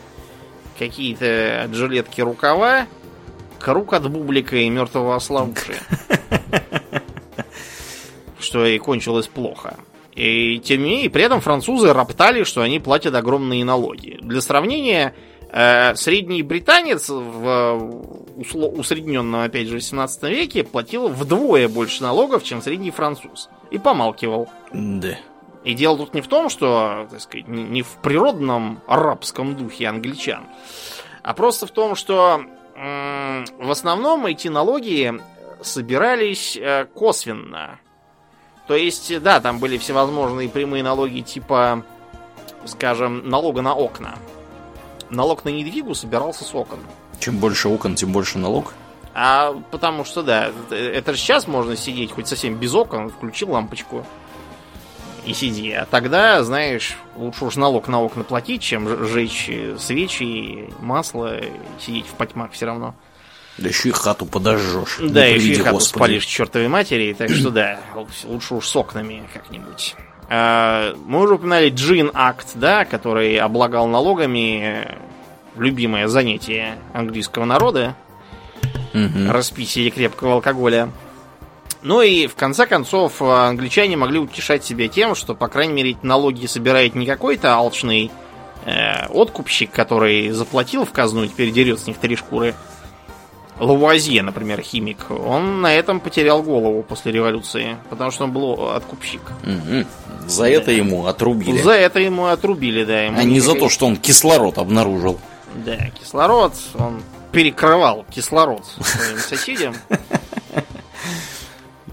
какие-то жилетки рукава, Круг от бублика и мертвого осла уши. Что и кончилось плохо. И тем не менее, при этом французы роптали, что они платят огромные налоги. Для сравнения, э, средний британец в усредненном, опять же, 18 веке платил вдвое больше налогов, чем средний француз. И помалкивал. Да. И дело тут не в том, что, так сказать, не в природном арабском духе англичан, а просто в том, что в основном эти налоги собирались э, косвенно. То есть, да, там были всевозможные прямые налоги типа, скажем, налога на окна. Налог на недвигу собирался с окон. Чем больше окон, тем больше налог? А потому что, да, это же сейчас можно сидеть хоть совсем без окон, включил лампочку и сиди. А тогда, знаешь, лучше уж налог на окна платить, чем жечь свечи, масло, и сидеть в потьмах все равно. Да еще и хату подожжешь. Да, еще и хату Господи. спалишь чертовой матери, так что да, лучше уж с окнами как-нибудь. А, мы уже упоминали Джин Акт, да, который облагал налогами любимое занятие английского народа. Угу. Распитие крепкого алкоголя. Ну и в конце концов англичане могли утешать себя тем, что, по крайней мере, налоги собирает не какой-то алчный э, откупщик, который заплатил в казну и теперь дерет с них три шкуры. Лавуазье, например, химик, он на этом потерял голову после революции, потому что он был откупщик. Угу. За да. это ему отрубили. За это ему отрубили, да. Ему а не за то, что он кислород обнаружил. Да, кислород, он перекрывал кислород своим соседям.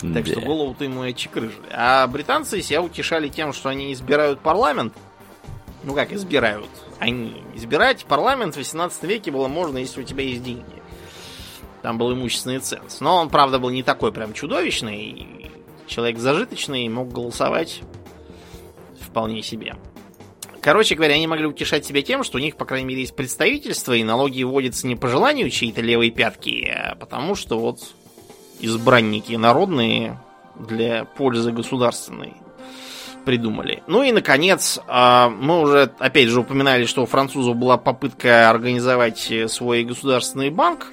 Так что голову-то ему и чекрыжили. А британцы себя утешали тем, что они избирают парламент. Ну как избирают? Они избирать парламент в 18 веке было можно, если у тебя есть деньги. Там был имущественный ценз. Но он, правда, был не такой прям чудовищный. Человек зажиточный мог голосовать вполне себе. Короче говоря, они могли утешать себя тем, что у них, по крайней мере, есть представительство, и налоги вводятся не по желанию чьей-то левой пятки, а потому что вот избранники народные для пользы государственной придумали. Ну и, наконец, а, мы уже, опять же, упоминали, что у французов была попытка организовать свой государственный банк.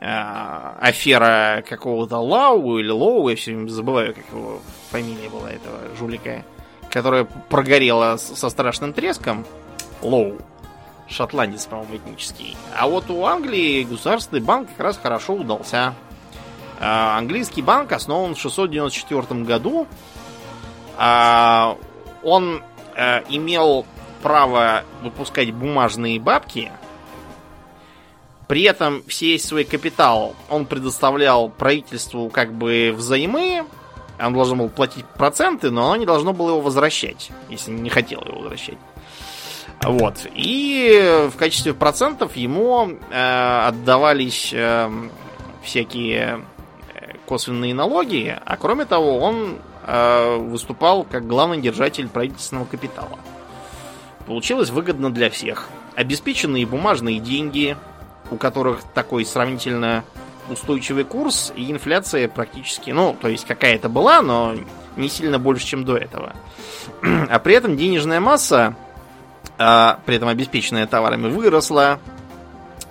А, афера какого-то Лау или Лоу, я все время забываю, как его фамилия была этого жулика, которая прогорела со страшным треском. Лоу. Шотландец, по-моему, этнический. А вот у Англии государственный банк как раз хорошо удался. А, английский банк основан в 694 году а, он а, имел право выпускать бумажные бабки. При этом весь свой капитал он предоставлял правительству как бы взаймы. Он должен был платить проценты, но оно не должно было его возвращать, если не хотело его возвращать. Вот. И в качестве процентов ему э, отдавались э, всякие э, косвенные налоги, а кроме того, он Э, выступал как главный держатель правительственного капитала. Получилось выгодно для всех. Обеспеченные бумажные деньги, у которых такой сравнительно устойчивый курс, и инфляция практически, ну, то есть какая-то была, но не сильно больше, чем до этого. А при этом денежная масса, а, при этом обеспеченная товарами, выросла,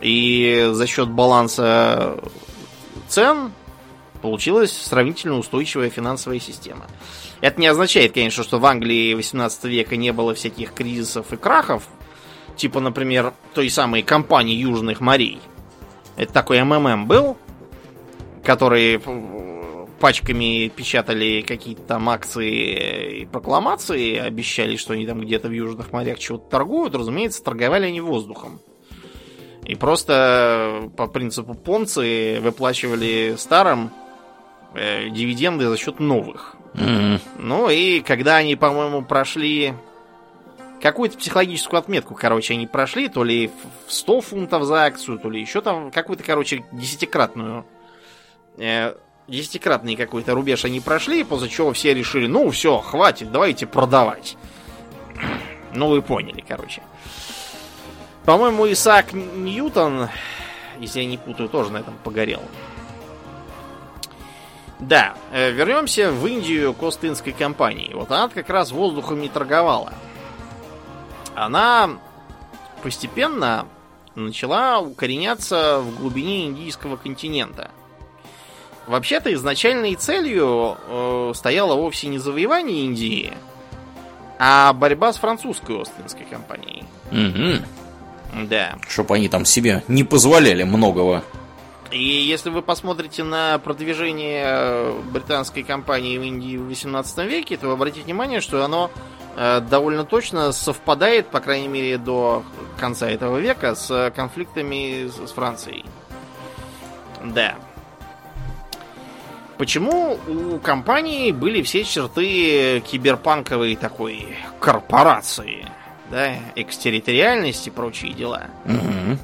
и за счет баланса цен получилась сравнительно устойчивая финансовая система. Это не означает, конечно, что в Англии 18 века не было всяких кризисов и крахов, типа, например, той самой компании Южных морей. Это такой МММ был, который пачками печатали какие-то там акции и прокламации, обещали, что они там где-то в Южных морях чего-то торгуют. Разумеется, торговали они воздухом. И просто по принципу Понции выплачивали старым э, дивиденды за счет новых. Mm-hmm. Ну и когда они, по-моему, прошли какую-то психологическую отметку, короче, они прошли, то ли в 100 фунтов за акцию, то ли еще там какую-то, короче, десятикратную э, десятикратный какой-то рубеж они прошли, после чего все решили, ну все, хватит, давайте продавать. Ну вы поняли, короче. По-моему, Исаак Ньютон, если я не путаю, тоже на этом погорел. Да, э, вернемся в Индию к Остинской компании. Вот она как раз воздухом не торговала. Она постепенно начала укореняться в глубине индийского континента. Вообще-то изначальной целью э, стояло вовсе не завоевание Индии, а борьба с французской Остинской компанией. Угу. Да. Чтоб они там себе не позволяли многого. И если вы посмотрите на продвижение э, британской компании в Индии в 18 веке, то вы обратите внимание, что оно э, довольно точно совпадает, по крайней мере, до конца этого века, с конфликтами с Францией. Да. Почему у компании были все черты киберпанковой такой корпорации, да, экстерриториальности и прочие дела? Угу.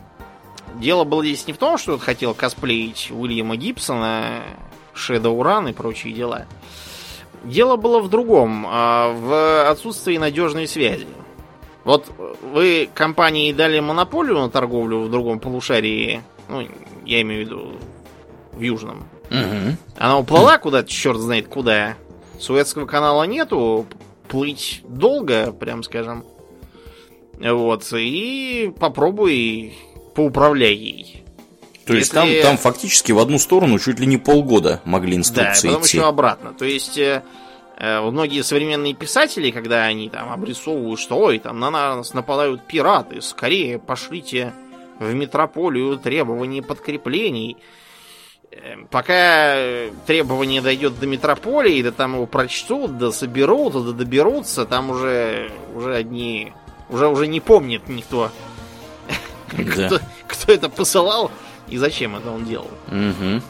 Дело было здесь не в том, что он хотел косплеить Уильяма Гибсона, Shadowrun и прочие дела. Дело было в другом, а, в отсутствии надежной связи. Вот вы компании дали монополию на торговлю в другом полушарии, ну, я имею в виду в южном. Угу. Она уплыла куда-то, черт знает куда. Суэцкого канала нету, плыть долго, прям скажем. Вот, и попробуй поуправляй ей. То есть там, там фактически в одну сторону чуть ли не полгода могли инструкции да, потом идти. еще обратно. То есть э, э, многие современные писатели, когда они там обрисовывают, что ой, там на нас нападают пираты, скорее пошлите в метрополию требования подкреплений. Э, пока требование дойдет до метрополии, да там его прочтут, да соберут, да доберутся, там уже, уже одни... Уже, уже не помнит никто кто, кто это посылал и зачем это он делал. Угу.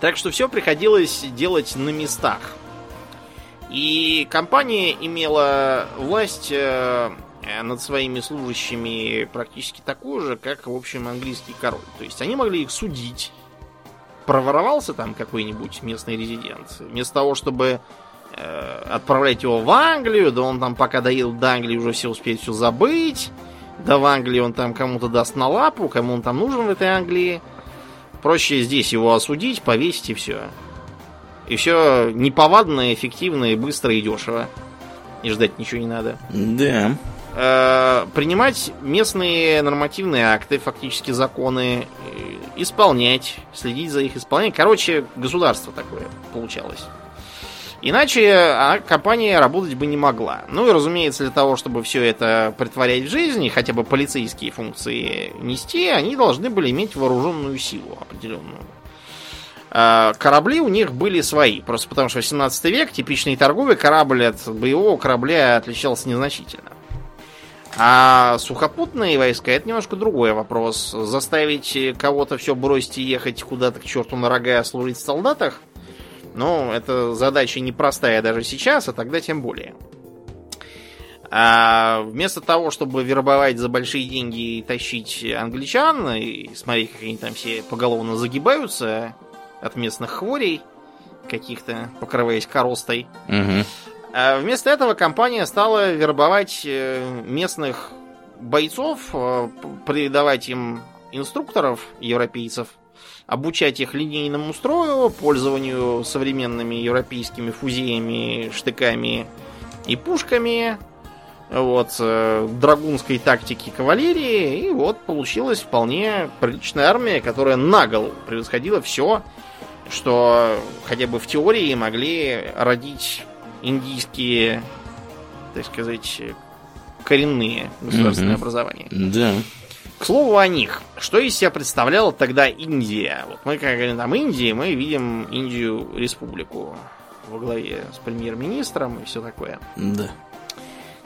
Так что все приходилось делать на местах. И компания имела власть э, над своими служащими практически такую же, как, в общем, английский король. То есть они могли их судить. Проворовался там какой-нибудь местный резидент. Вместо того, чтобы э, отправлять его в Англию, да он там пока доедет до Англии, уже все успеет все забыть. Да в Англии он там кому-то даст на лапу, кому он там нужен в этой Англии. Проще здесь его осудить, повесить и все. И все неповадно, эффективно, и быстро и дешево. и ждать ничего не надо. Да. Э, принимать местные нормативные акты, фактически законы, э, исполнять, следить за их исполнением. Короче, государство такое получалось. Иначе а, компания работать бы не могла. Ну и, разумеется, для того, чтобы все это притворять в жизнь, и хотя бы полицейские функции нести, они должны были иметь вооруженную силу определенную. А, корабли у них были свои, просто потому что 18 век типичный торговый корабль от боевого корабля отличался незначительно. А сухопутные войска это немножко другой вопрос. Заставить кого-то все бросить и ехать куда-то к черту на рога служить в солдатах, ну, это задача непростая даже сейчас, а тогда тем более. А вместо того, чтобы вербовать за большие деньги и тащить англичан, и смотреть, как они там все поголовно загибаются от местных хворей, каких-то покрываясь коростой, Угу. а Вместо этого компания стала вербовать э, местных бойцов, э, придавать им инструкторов европейцев, обучать их линейному строю, пользованию современными европейскими фузеями, штыками и пушками, вот, э, драгунской тактики кавалерии, и вот получилась вполне приличная армия, которая наголо превосходила все, что хотя бы в теории могли родить индийские, так сказать, коренные государственные Мгм. образования. Да. К слову о них. Что из себя представляла тогда Индия? Вот мы, когда говорим там Индии, мы видим Индию республику во главе с премьер-министром и все такое. Да.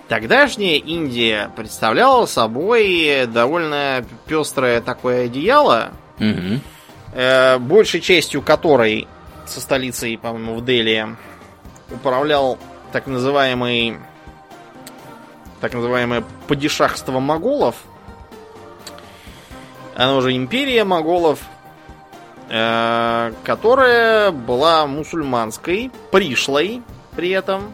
Тогдашняя Индия представляла собой довольно пестрое такое одеяло, Угу. э, большей частью которой со столицей, по-моему, в Дели управлял так называемый так называемое падишахство моголов. Оно же империя моголов, э, которая была мусульманской, пришлой при этом.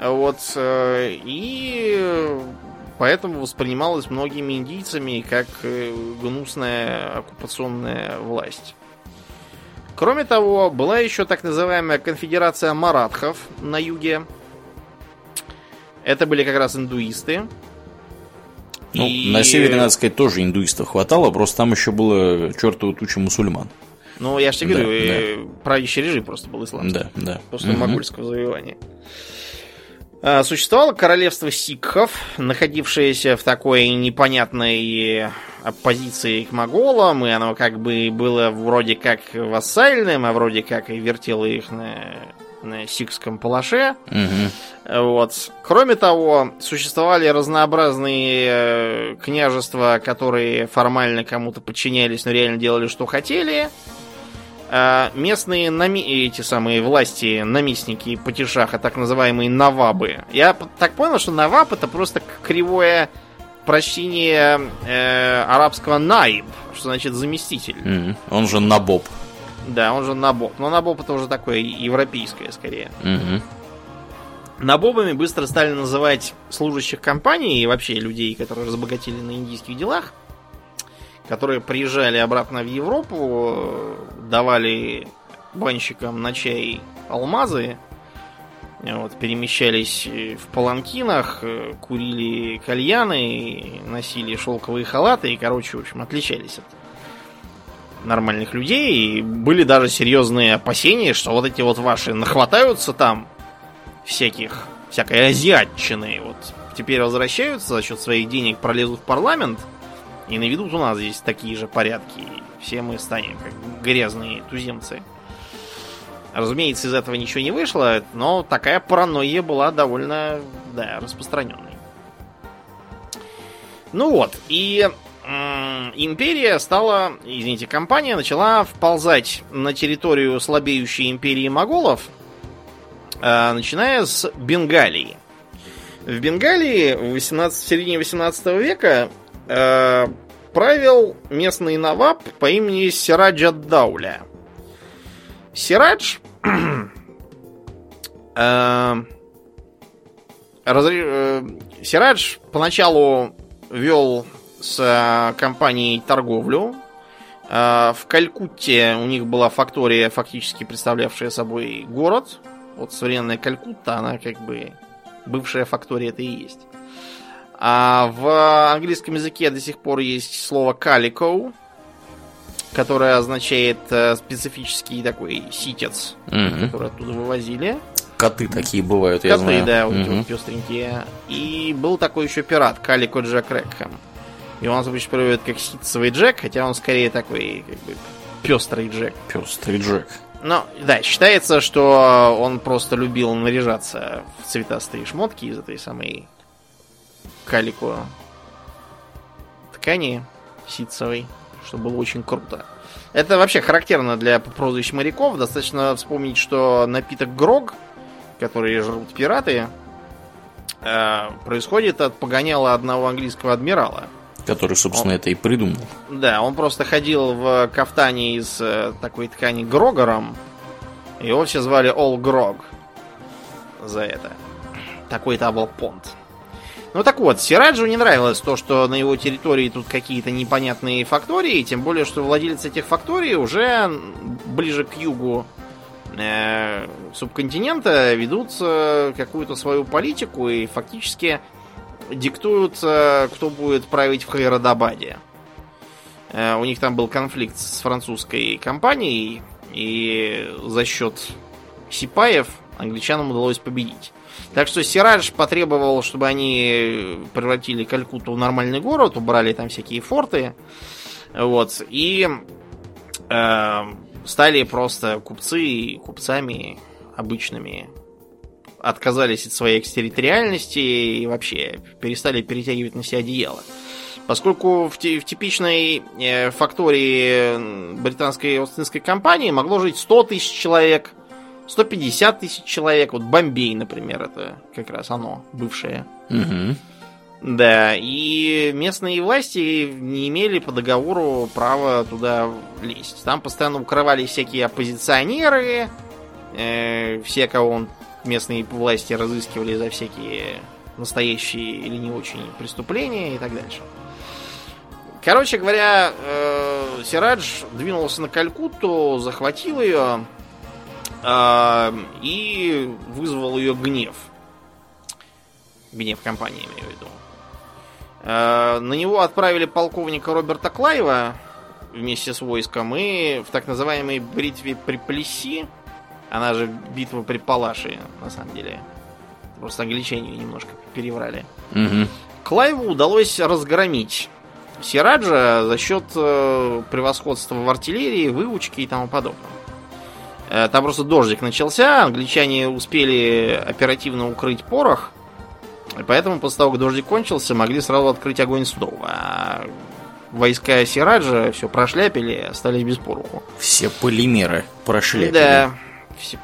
Вот, э, и поэтому воспринималась многими индийцами как э, гнусная оккупационная власть. Кроме того, была еще так называемая конфедерация маратхов на юге. Это были как раз индуисты. Ну, И- на севере, надо сказать, тоже индуистов хватало, просто там еще было чертову тучу мусульман. Ну, я же тебе Да, говорю, э, правящий режим просто был исламский. Да, да. после Мгм. могольского завоевания. А, Существовало королевство сикхов, находившееся в такой непонятной оппозиции к моголам, и оно как бы было вроде как вассальным, а вроде как и вертело их на сикском палаше. Мгм. Вот. Кроме того, существовали разнообразные э, княжества, которые формально кому-то подчинялись, но реально делали, что хотели. А местные нами- эти самые власти, наместники Патишаха, так называемые навабы. Я так понял, что наваб это просто кривое прощение э, арабского наиб, что значит заместитель. Мгм. Он же набоб. Да, он же набоб. Но набоб это уже такое европейское скорее. Мгм. Набобами быстро стали называть служащих компании и вообще людей, которые разбогатели на индийских делах, которые приезжали обратно в Европу, давали банщикам на чай алмазы, вот, перемещались э, в паланкинах, э, курили кальяны, носили шелковые халаты и, короче, в общем, отличались от нормальных людей. И были даже серьезные опасения, что вот эти вот ваши нахватаются там всяких, всякой азиатчины. Вот теперь возвращаются за счет своих денег, пролезут в парламент и наведут у нас здесь такие же порядки. И все мы станем как грязные туземцы. Разумеется, из этого ничего не вышло, но такая паранойя была довольно, да, распространенной. Ну вот, и империя стала, извините, компания начала вползать на территорию слабеющей империи моголов, а, начиная с Бенгалии. В Бенгалии в, 18, в середине 18 века э, правил местный наваб по имени Сираджа Дауля. Сирадж э, разре- э, Сирадж поначалу вел с э, компанией торговлю. Э, в Калькутте у них была фактория, фактически представлявшая собой город, Вот современная Калькутта, она как бы бывшая фактория это и есть. А в английском языке до сих пор есть слово calico, которое означает э, специфический такой ситец, Мгм. который оттуда вывозили. Коты такие бывают, я Коты, знаю. да, вот Мгм. вот пестренькие. И был такой еще пират, Калико Джек Рекхэм. И он обычно переводит как ситцевый Джек, хотя он скорее такой, как бы, пестрый Джек. Пестрый Джек. Но, да, считается, что он просто любил наряжаться в цветастые шмотки из этой самой Калико ткани ситцевой, что было очень круто. Это вообще характерно для прозвищ моряков. Достаточно вспомнить, что напиток Грог, который жрут пираты, э, происходит от погоняла одного английского адмирала. Который, собственно, это и придумал. Да, он просто ходил в кафтане из э, такой ткани Грогором. Его все звали All Grog за это. Такой-то был понт. Ну так вот, Сираджу не нравилось то, что на его территории тут какие-то непонятные фактории, тем более, что владельцы этих факторий уже ближе к югу э, субконтинента ведут э, какую-то свою политику и фактически диктуют, э, кто будет править в Хайрадабаде. Э, У них там был конфликт с французской компанией, и за счет сипаев англичанам удалось победить. Так что Сирадж потребовал, чтобы они превратили Калькутту в нормальный город, убрали там всякие форты. Вот. И э, стали просто купцы купцами обычными. Отказались от своей экстерриториальности и вообще перестали перетягивать на себя одеяло. Поскольку в, в типичной э, фактории британской Остинской компании могло жить 100 тысяч человек, 150 тысяч человек. Вот Бомбей, например, это как раз оно, бывшее. Мгм. Да, и местные власти не имели по договору права туда лезть. Там постоянно укрывались всякие оппозиционеры, э, все, кого он, местные власти разыскивали за всякие настоящие или не очень преступления и так дальше. Короче говоря, э, Сирадж двинулся на Калькутту, захватил ее э, и вызвал ее гнев. Гнев компании, имею в виду. Э, На него отправили полковника Роберта Клайва вместе с войском и в так называемой бритве при Плеси, она же битва при Палаше, на самом деле. Просто англичане ее немножко переврали. Мгм. Клайву удалось разгромить Сираджа за счет э, превосходства в артиллерии, выучке и тому подобное. Э, Там просто дождик начался, англичане успели оперативно укрыть порох, и поэтому после того, как дождик кончился, могли сразу открыть огонь снова. А войска Сираджа все прошляпили, остались без пороху. Все полимеры прошли. Да,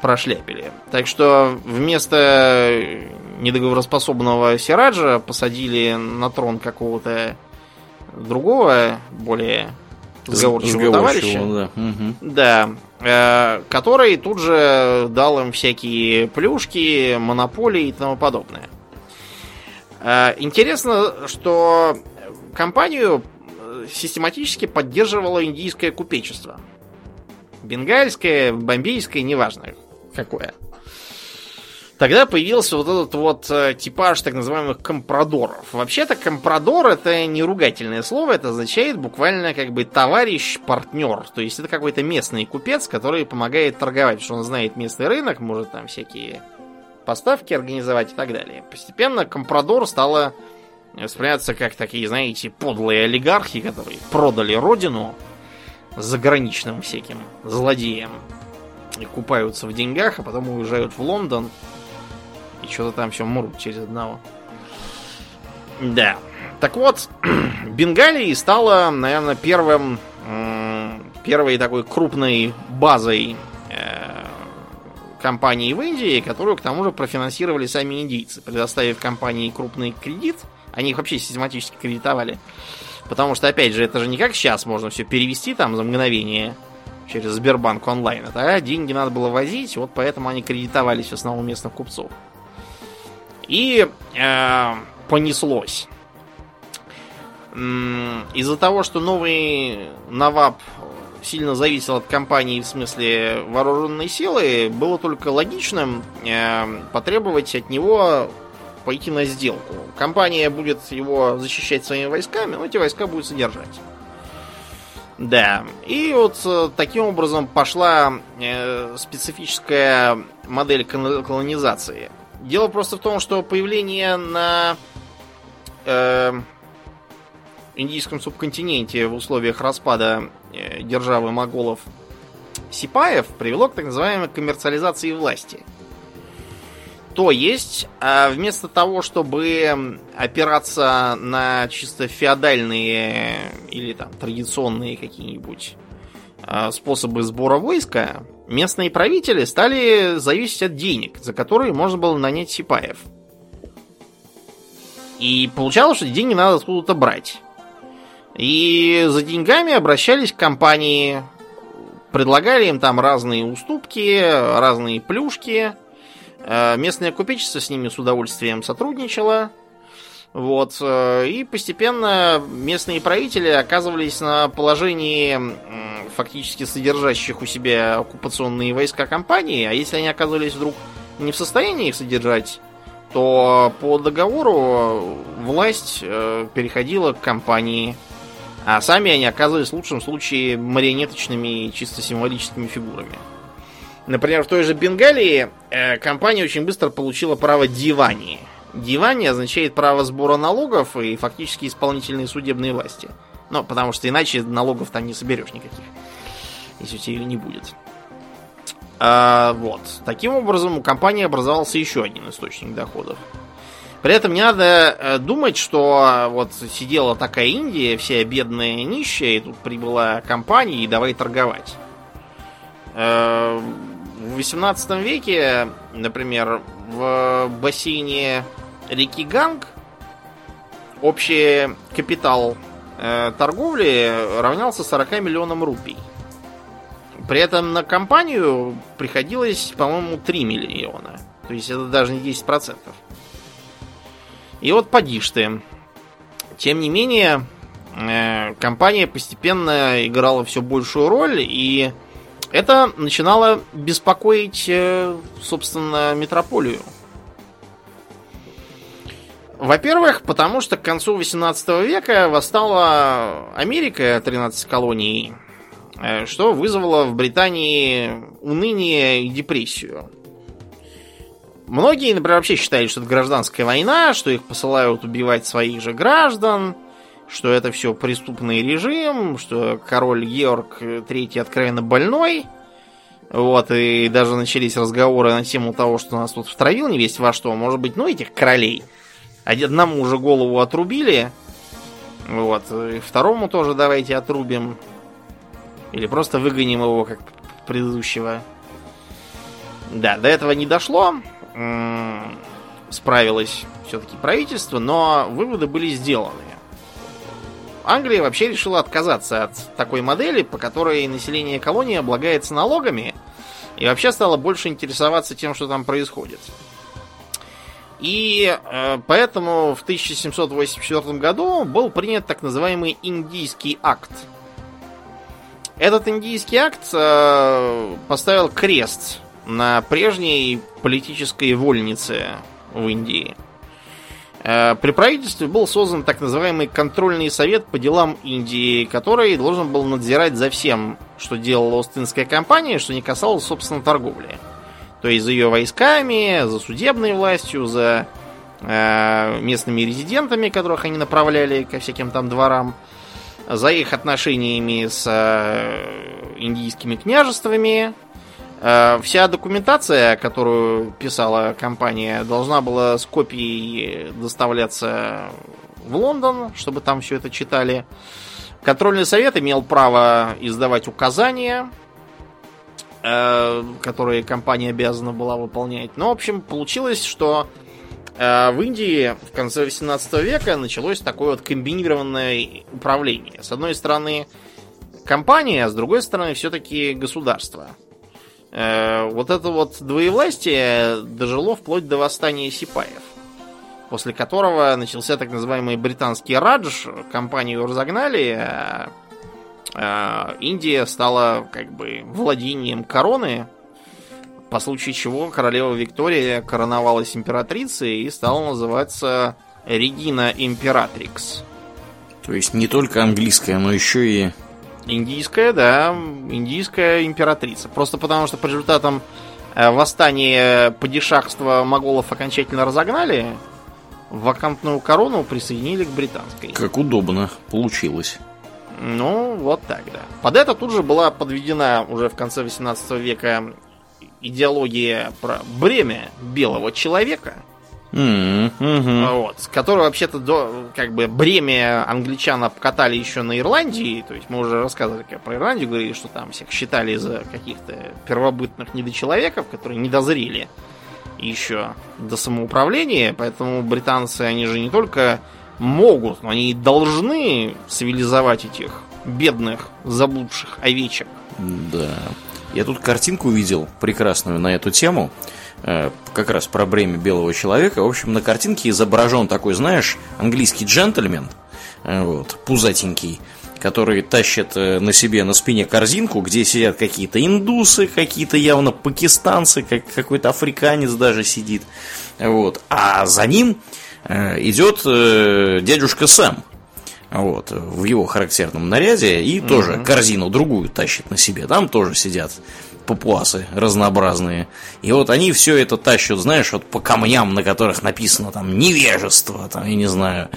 прошляпили. Так что вместо недоговороспособного Сираджа посадили на трон какого-то другого, более сговорчивого товарища. да. Мгм. Да, э, который тут же дал им всякие плюшки, монополии и тому подобное. Э, интересно, что компанию э, систематически поддерживало индийское купечество. Бенгальское, бомбейское, неважно какое. Тогда появился вот этот вот э, типаж так называемых компрадоров. Вообще-то компрадор это не ругательное слово, это означает буквально как бы товарищ, партнер. То есть это какой-то местный купец, который помогает торговать, что он знает местный рынок, может там всякие поставки организовать и так далее. Постепенно компрадор стало восприниматься как такие, знаете, подлые олигархи, которые продали родину заграничным всяким злодеям и купаются в деньгах, а потом уезжают в Лондон и что-то там все мрут через одного. Да. Так вот, Бенгалия стала, наверное, первым, первой такой крупной базой э, компании в Индии, которую, к тому же, профинансировали сами индийцы, предоставив компании крупный кредит. Они их вообще систематически кредитовали. Потому что, опять же, это же не как сейчас можно все перевести там за мгновение через Сбербанк онлайн. А тогда деньги надо было возить, вот поэтому они кредитовались в основном местных купцов. И э, понеслось. Из-за того, что новый Наваб сильно зависел от компании в смысле вооруженной силы, было только логичным э, потребовать от него пойти на сделку. Компания будет его защищать своими войсками, но эти войска будет содержать. Да, и вот э, таким образом пошла э, специфическая модель колонизации. Дело просто в том, что появление на э, индийском субконтиненте в условиях распада э, державы моголов Сипаев привело к так называемой коммерциализации власти – то есть, а вместо того, чтобы опираться на чисто феодальные или там традиционные какие-нибудь а, способы сбора войска, местные правители стали зависеть от денег, за которые можно было нанять сипаев. И получалось, что деньги надо откуда-то брать. И за деньгами обращались к компании, предлагали им там разные уступки, разные плюшки – местное купечество с ними с удовольствием сотрудничало. Вот. Э, и постепенно местные правители оказывались на положении фактически содержащих у себя оккупационные войска компании, а если они оказывались вдруг не в состоянии их содержать, то по договору власть э, переходила к компании, а сами они оказывались в лучшем случае марионеточными чисто символическими фигурами. Например, в той же Бенгалии э, компания очень быстро получила право дивани. Дивани означает право сбора налогов и фактически исполнительные судебные власти. Ну, потому что иначе налогов там не соберешь никаких, если у тебя не будет. А, вот. Таким образом, у компании образовался еще один источник доходов. При этом не надо э, думать, что вот сидела такая Индия, вся бедная нищая, и тут прибыла компания, и давай торговать. В 18 веке, например, в бассейне реки Ганг общий капитал э, торговли равнялся 40 миллионам рупий. При этом на компанию приходилось, по-моему, 3 миллиона. То есть это даже не 10%. И вот поди ты. Тем не менее, э, компания постепенно играла все большую роль, и это начинало беспокоить, э, собственно, метрополию. Во-первых, потому что к концу 18 века восстала Америка, 13 колоний, э, что вызвало в Британии уныние и депрессию. Многие, например, вообще считали, что это гражданская война, что их посылают убивать своих же граждан – что это все преступный режим, что король Георг III откровенно больной. Вот, и даже начались разговоры на тему того, что нас тут втравил не весь во что. Может быть, ну, этих королей. Одному уже голову отрубили. Вот, и второму тоже давайте отрубим. Или просто выгоним его, как предыдущего. Да, до этого не дошло. Справилось все-таки правительство, но выводы были сделаны. Англия вообще решила отказаться от такой модели, по которой население колонии облагается налогами, и вообще стало больше интересоваться тем, что там происходит. И э, поэтому в 1784 году был принят так называемый Индийский акт. Этот Индийский акт э, поставил крест на прежней политической вольнице в Индии. Э, при правительстве был создан так называемый контрольный совет по делам Индии, который должен был надзирать за всем, что делала Остинская компания, что не касалось, собственно, торговли. То есть за ее войсками, за судебной властью, за э, местными резидентами, которых они направляли ко всяким там дворам, за их отношениями с э, индийскими княжествами, вся документация, которую писала компания, должна была с копией доставляться в Лондон, чтобы там все это читали. Контрольный совет имел право издавать указания, э, которые компания обязана была выполнять. Но, в общем, получилось, что э, в Индии в конце 18 века началось такое вот комбинированное управление. С одной стороны компания, а с другой стороны все-таки государство. Э, вот это вот двоевластие дожило вплоть до восстания сипаев, после которого начался так называемый британский радж, компанию разогнали, а э, Индия стала как бы владением короны, по случаю чего королева Виктория короновалась императрицей и стала называться Регина Императрикс. То есть не только английская, но еще и... Индийская, да, индийская императрица. Просто потому, что по результатам э, восстания падишахства моголов окончательно разогнали, вакантную корону присоединили к британской. Как удобно получилось. Ну, вот так, да. Под это тут же была подведена уже в конце 18 века идеология про бремя белого человека – Mm-hmm. Вот, с которой вообще-то до, как бы бремя англичан обкатали еще на Ирландии. То есть мы уже рассказывали как про Ирландию, говорили, что там всех считали за каких-то первобытных недочеловеков, которые не дозрели еще до самоуправления. Поэтому британцы, они же не только могут, но они и должны цивилизовать этих бедных, заблудших овечек. Да. Я тут картинку увидел прекрасную на эту тему. Э, как раз про бремя белого человека. В общем, на картинке изображен такой, знаешь, английский джентльмен, э, вот, пузатенький, который тащит э, на себе на спине корзинку, где сидят какие-то индусы, какие-то явно пакистанцы, как какой-то африканец даже сидит. Вот. А за ним идет дядюшка Сэм. Вот, в его характерном наряде и mm-hmm. тоже корзину другую тащит на себе. Там тоже сидят папуасы разнообразные. И вот они все это тащат, знаешь, вот по камням, на которых написано там невежество, там, я не знаю,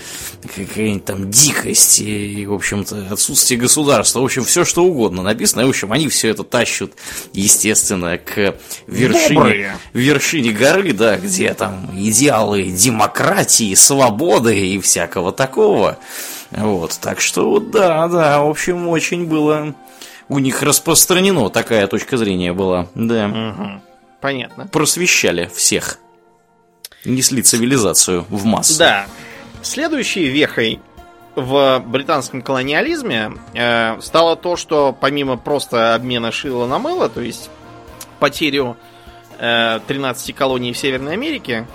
какая-нибудь там дикость и, в общем-то, отсутствие государства. В общем, все что угодно написано. И, в общем, они все это тащат, естественно, к вершине, вершине горы, да, где там идеалы демократии, свободы и всякого такого. Вот, так что да, да, в общем, очень было у них распространено такая точка зрения была. Да. Угу. Понятно. Просвещали всех. Несли цивилизацию в массу. Да. Следующей вехой в британском колониализме э, стало то, что помимо просто обмена шила на мыло, то есть потерю э, 13 колоний в Северной Америке,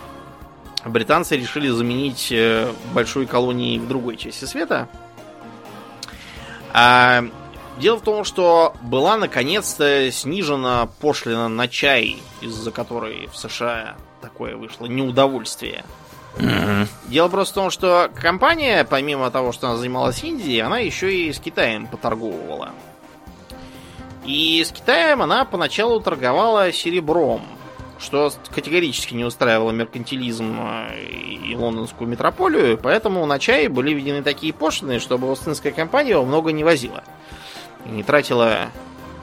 британцы решили заменить э, большой колонией в другой части света. А Дело в том, что была наконец-то снижена пошлина на чай, из-за которой в США такое вышло неудовольствие. Mm-hmm. Дело просто в том, что компания, помимо того, что она занималась Индией, она еще и с Китаем поторговывала. И с Китаем она поначалу торговала серебром, что категорически не устраивало меркантилизм э, и лондонскую метрополию, поэтому на чай были введены такие пошлины, чтобы Остинская компания его много не возила и не тратила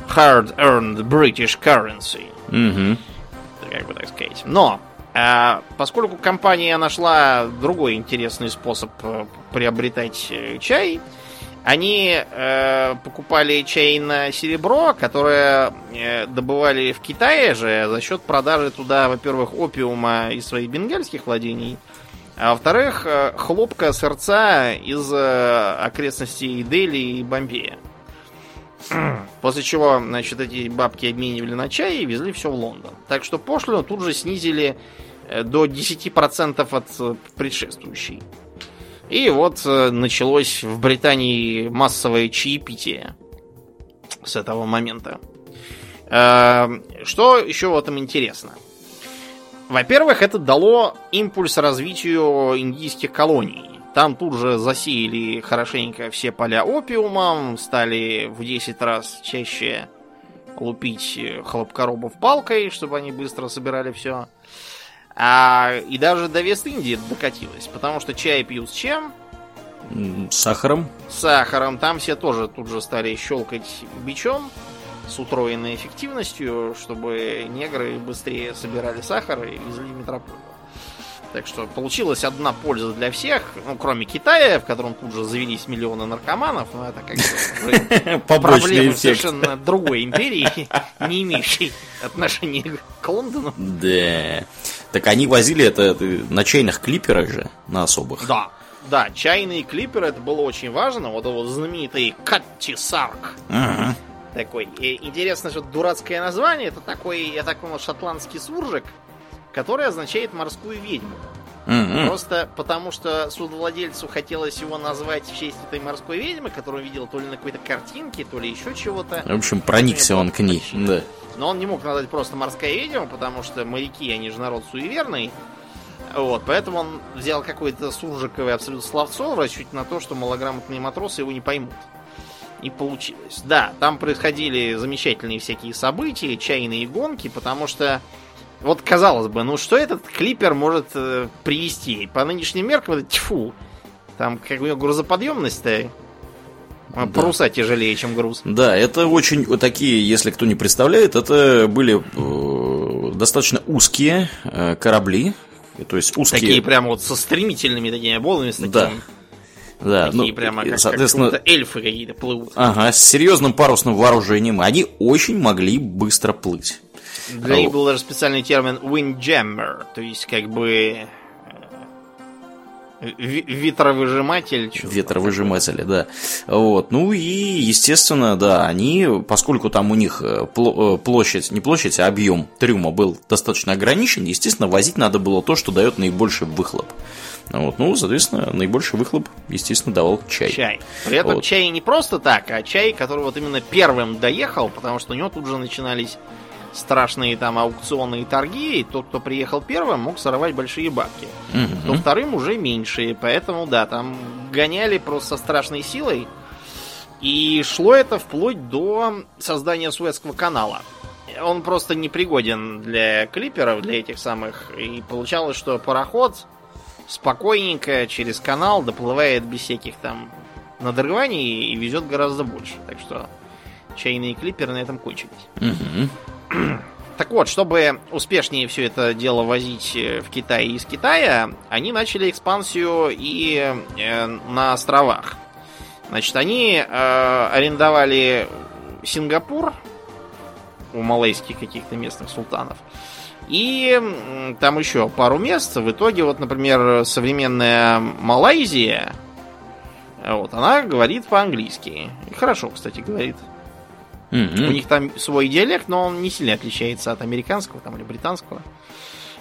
hard-earned British currency. Угу. Как бы так сказать. Но, а, поскольку компания нашла другой интересный способ э, приобретать э, чай, они э, покупали чай на серебро, которое э, добывали в Китае же за счет продажи туда, во-первых, опиума из своих бенгальских владений, а во-вторых, э, хлопка сердца из э, окрестностей Дели и Бомбея. После чего, значит, эти бабки обменивали на чай и везли все в Лондон. Так что пошлину тут же снизили э, до 10% от э, предшествующей. И вот э, началось в Британии массовое чаепитие с этого момента. Что еще в этом интересно? Во-первых, это дало импульс развитию индийских колоний. Там тут же засеяли хорошенько все поля опиумом, стали в 10 раз чаще лупить хлопкоробов палкой, чтобы они быстро собирали все. А, и даже до Вест-Индии докатилось, потому что чай пьют с чем? С сахаром. С сахаром. Там все тоже тут же стали щелкать бичом с утроенной эффективностью, чтобы негры быстрее собирали сахар и везли в метрополию. Так что получилась одна польза для всех, ну, кроме Китая, в котором тут же завелись миллионы наркоманов, но это как бы проблема совершенно другой империи, не имеющей отношения к Лондону. Да. Так они возили это на чайных клиперах же, на особых. Да. Да, чайные клиперы, это было очень важно. Вот его знаменитый Катти Сарк. Такой. И интересно, что дурацкое название, это такой, я так понял, шотландский суржик, который означает морскую ведьму. Мгм. Просто потому, что судовладельцу хотелось его назвать в честь этой морской ведьмы, которую видел то ли на какой-то картинке, то ли еще чего-то. В общем, проникся он к ней. Да. Но он не мог назвать просто морская ведьма, потому что моряки, они же народ суеверный. Вот, поэтому он взял какое-то суржиковое абсолютно словцо расчете на то, что малограмотные матросы его не поймут. И получилось. Да, там происходили замечательные всякие события, чайные гонки, потому что вот казалось бы, ну что этот клипер может э, привести? По нынешним меркам это тьфу. Там как у него грузоподъемность-то а, Да. паруса тяжелее, чем груз. Да, это очень вот такие, если кто не представляет, это были э, достаточно узкие э, корабли, то есть узкие. Такие прямо вот со стремительными такими волнами, с таким, Да. Да, такие ну, прямо как, соответственно, как эльфы какие-то плывут. ага, с серьезным парусным вооружением, они очень могли быстро плыть. Для них был даже специальный термин windjammer, то есть как бы э, ветровыжиматель. Ветровыжиматели, да. Вот. Ну и, естественно, да, они, поскольку там у них э, э, площадь, не площадь, а объем трюма был достаточно ограничен, естественно, возить надо было то, что дает наибольший выхлоп. Вот. Ну, соответственно, наибольший выхлоп, естественно, давал чай. Чай. При этом Вот. чай не просто так, а чай, который вот именно первым доехал, потому что у него тут же начинались страшные там аукционные торги, и тот, кто приехал первым, мог сорвать большие бабки. Мгм. то вторым уже меньшие. Поэтому, да, там гоняли просто со страшной силой. И шло это вплоть до создания Суэцкого канала. Он просто непригоден для клиперов, для этих самых. И получалось, что пароход спокойненько через канал доплывает без всяких там надрываний и везет гораздо больше. Так что чайные клиперы на этом кончились. Мгм. Так вот, чтобы успешнее все это дело возить э, в Китай и из Китая, они начали экспансию и э, на островах. Значит, они э, арендовали Сингапур у малайских каких-то местных султанов. И м, там еще пару мест. В итоге, вот, например, современная Малайзия, э, вот, она говорит по-английски. Хорошо, кстати, говорит. Мгм. У них там свой диалект, но он не сильно отличается от американского там, или британского.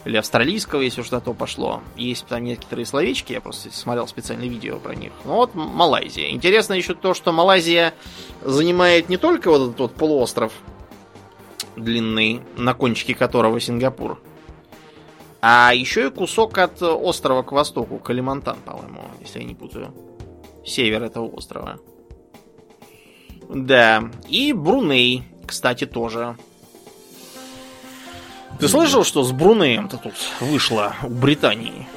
Или австралийского, если уж на то пошло. Есть там некоторые словечки, я просто смотрел специальное видео про них. Ну вот Малайзия. Интересно еще то, что Малайзия занимает не только вот этот вот полуостров длинный, на кончике которого Сингапур, а еще и кусок от острова к востоку, Калимантан, по-моему, если я не путаю. Север этого острова. Да. И Бруней, кстати, тоже. Ты слышал, что с Брунеем-то тут вышло у Британии?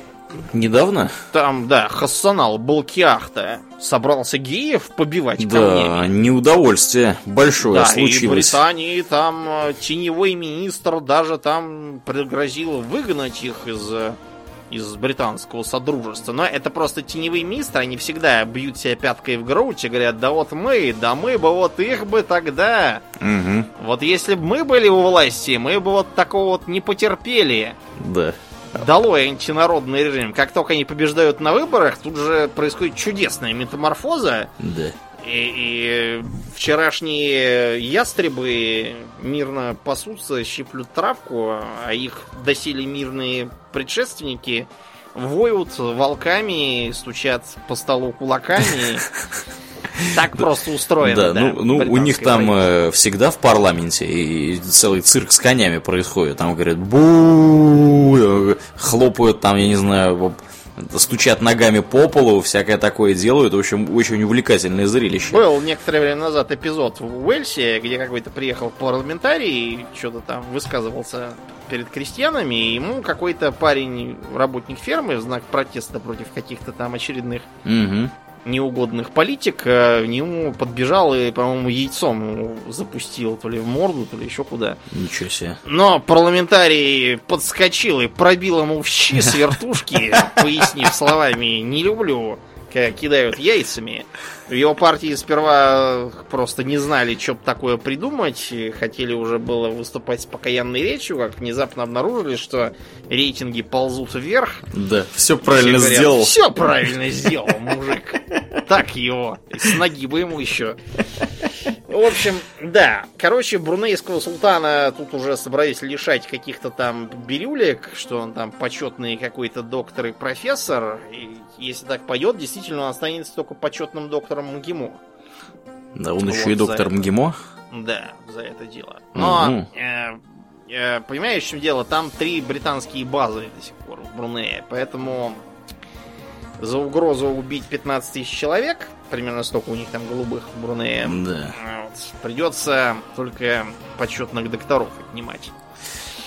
Недавно? Там, да, Хассанал Балкиахта собрался геев побивать Да, камнями. неудовольствие большое Да, и в случилось. Британии там э, теневой министр даже там пригрозил выгнать их из, э, из британского содружества. Но это просто теневые министры, они всегда бьют себя пяткой в грудь и говорят, да вот мы, да мы бы вот их бы тогда. Мгм. Вот если бы мы были у власти, мы бы вот такого вот не потерпели. Да. Долой антинародный режим. Как только они побеждают на выборах, тут же происходит чудесная метаморфоза. Да. И, и вчерашние ястребы мирно пасутся, щиплют травку, а их доселе мирные предшественники воют волками, стучат по столу кулаками. Так просто устроено, Да, да. ну, ну у них там э, всегда в парламенте и целый цирк с конями происходит. Там говорят бу э, хлопают там, я не знаю, стучат ногами по полу, всякое такое делают. В общем, очень увлекательное зрелище. Был некоторое время назад эпизод в Уэльсе, где какой-то приехал парламентарий и что-то там высказывался перед крестьянами, и ему какой-то парень, работник фермы, в знак протеста против каких-то там очередных Мгм. Неугодных политик, э, к нему подбежал и, по-моему, яйцом запустил то ли в морду, то ли еще куда. Ничего себе. Но парламентарий подскочил и пробил ему в щи с вертушки, пояснив словами «не люблю, кидают яйцами». В его партии сперва просто не знали, что такое придумать, хотели уже было выступать с покаянной речью, как внезапно обнаружили, что рейтинги ползут вверх. Да, все правильно Все сделал. Все правильно сделал, мужик. Так его. С ноги бы ему еще. В общем, да. Короче, брунейского султана тут уже собрались лишать каких-то там бирюлек, что он там почетный какой-то доктор и профессор. И если так пойдет, действительно он останется только почетным доктором МГИМО. Да, он еще вот и доктор МГИМО? Да, за это дело. Но, угу. э, э, понимаешь, в чем дело? Там три британские базы до сих пор в Брунее, поэтому за угрозу убить 15 тысяч человек, примерно столько у них там голубых в Брунее, да. вот, придется только почетных докторов отнимать.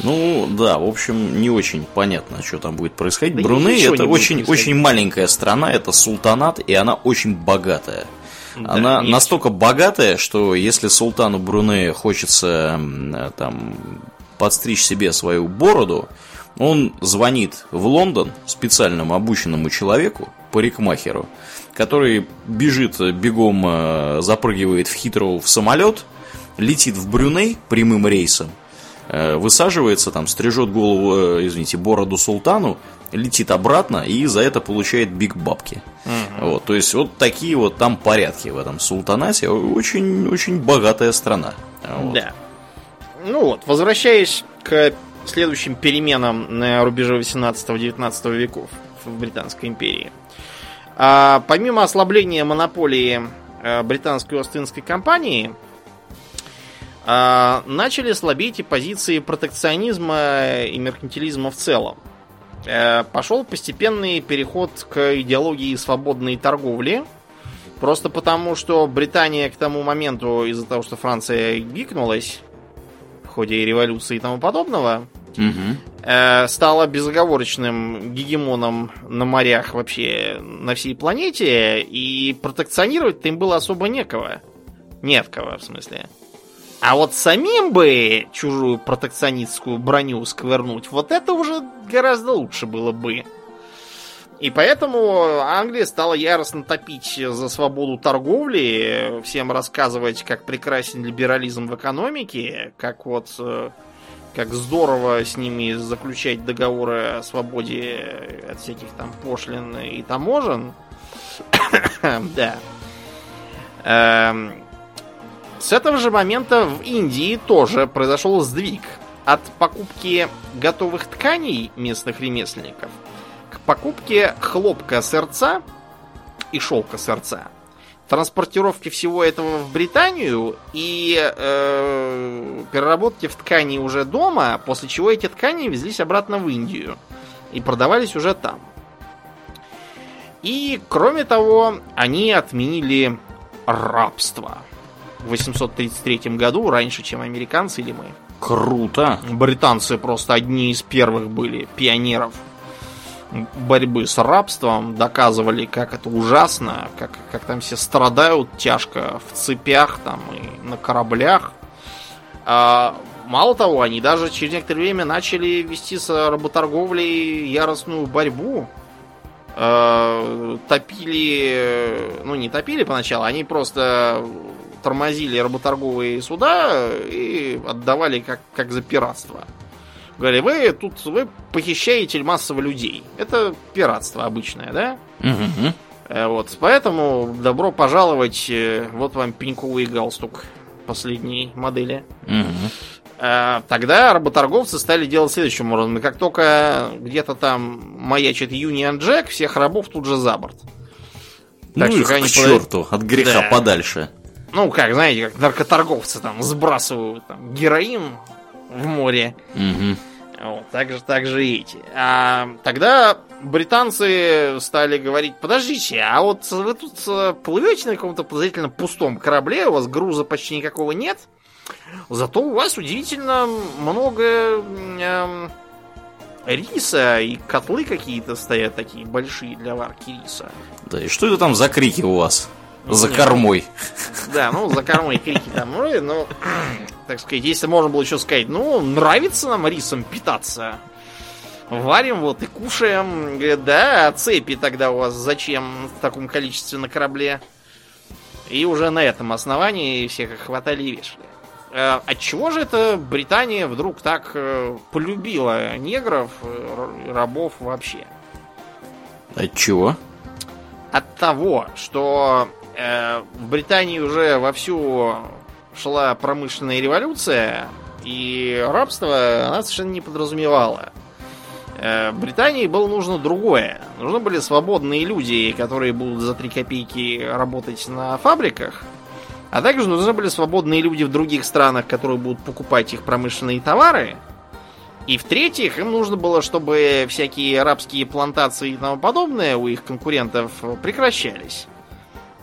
Ну, да, в общем, не очень понятно, что там будет происходить. Да Бруней это очень, очень маленькая страна, это султанат, и она очень богатая. Да, она есть. настолько богатая, что если султану Брунея хочется там подстричь себе свою бороду, он звонит в Лондон специальному обученному человеку, парикмахеру, который бежит бегом, э, запрыгивает в хитроу в самолет, летит в Брюней прямым рейсом, э, высаживается там, стрижет голову, э, извините, бороду султану, летит обратно и за это получает биг бабки. Угу. Вот, то есть вот такие вот там порядки в этом султанате. Очень, очень богатая страна. Вот. Да. Ну вот, возвращаясь к следующим переменам на рубеже 18-19 веков в Британской империи. А, помимо ослабления монополии а, британской Остинской компании, а, начали слабеть и позиции протекционизма и меркантилизма в целом. А, пошел постепенный переход к идеологии свободной торговли, просто потому, что Британия к тому моменту, из-за того, что Франция гикнулась, в ходе революции и тому подобного, угу. стала безоговорочным гегемоном на морях вообще на всей планете, и протекционировать им было особо некого. Нет кого, в смысле. А вот самим бы чужую протекционистскую броню сквернуть, вот это уже гораздо лучше было бы. И поэтому Англия стала яростно топить за свободу торговли, всем рассказывать, как прекрасен либерализм в экономике, как вот э, как здорово с ними заключать договоры о свободе от всяких там пошлин и таможен. да. Эм, с этого же момента в Индии тоже произошел сдвиг от покупки готовых тканей местных ремесленников – покупке хлопка сердца и шелка сердца, транспортировки всего этого в Британию и э, переработки в ткани уже дома, после чего эти ткани везлись обратно в Индию и продавались уже там. И, кроме того, они отменили рабство в 833 году, раньше, чем американцы или мы. Круто! Британцы просто одни из первых были пионеров – борьбы с рабством, доказывали, как это ужасно, как, как там все страдают тяжко в цепях там и на кораблях. А, мало того, они даже через некоторое время начали вести с работорговлей яростную борьбу. А, топили, ну не топили поначалу, они просто тормозили работорговые суда и отдавали как, как за пиратство. Говорили, вы тут вы похищаете массово людей. Это пиратство обычное, да? Угу. Вот, поэтому добро пожаловать. Э, вот вам пеньковый галстук последней модели. Угу. Тогда работорговцы стали делать следующим образом. Как только где-то там маячит Union Jack, всех рабов тут же за борт. Ну так их к черту, под... от греха да. подальше. Ну, как, знаете, как наркоторговцы там сбрасывают там, героин в море. Угу. Вот, так же, так же и эти. А, тогда британцы стали говорить, подождите, а вот вы тут э, плывете на каком-то подозрительно пустом корабле, у вас груза почти никакого нет, зато у вас удивительно много э, риса и котлы какие-то стоят такие большие для варки риса. Да, и что это там за крики у вас? За Нет. кормой. Да, ну, за кормой крики там, ну, ну, так сказать, если можно было еще сказать, ну, нравится нам рисом питаться. Варим вот и кушаем. Говорят, да, а цепи тогда у вас зачем в таком количестве на корабле? И уже на этом основании всех их хватали и вешали. Э, отчего же это Британия вдруг так э, полюбила негров, э, рабов вообще? От чего? От того, что в Британии уже вовсю шла промышленная революция, и рабство она совершенно не подразумевала. Э, Британии было нужно другое. Нужны были свободные люди, которые будут за 3 копейки работать на фабриках, а также нужны были свободные люди в других странах, которые будут покупать их промышленные товары. И в-третьих, им нужно было, чтобы всякие арабские плантации и тому подобное у их конкурентов прекращались.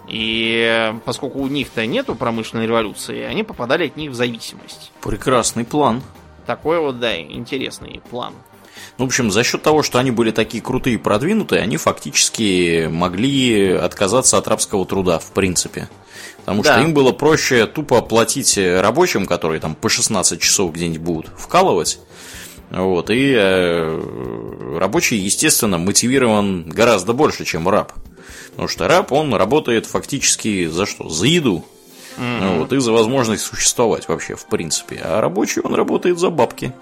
И поскольку у них-то нету промышленной революции, они попадали от них в зависимость. Прекрасный план. Такой вот, да, интересный план. Ну, в общем, за счет того, что они были такие крутые и продвинутые, они фактически могли отказаться от рабского труда, в принципе. Потому да. что им было проще тупо платить рабочим, которые там по 16 часов где-нибудь будут вкалывать. Вот, и э, рабочий, естественно, мотивирован гораздо больше, чем раб. Потому что раб, он работает фактически за что? За еду. Mm-hmm. Вот, и за возможность существовать вообще, в принципе. А рабочий, он работает за бабки.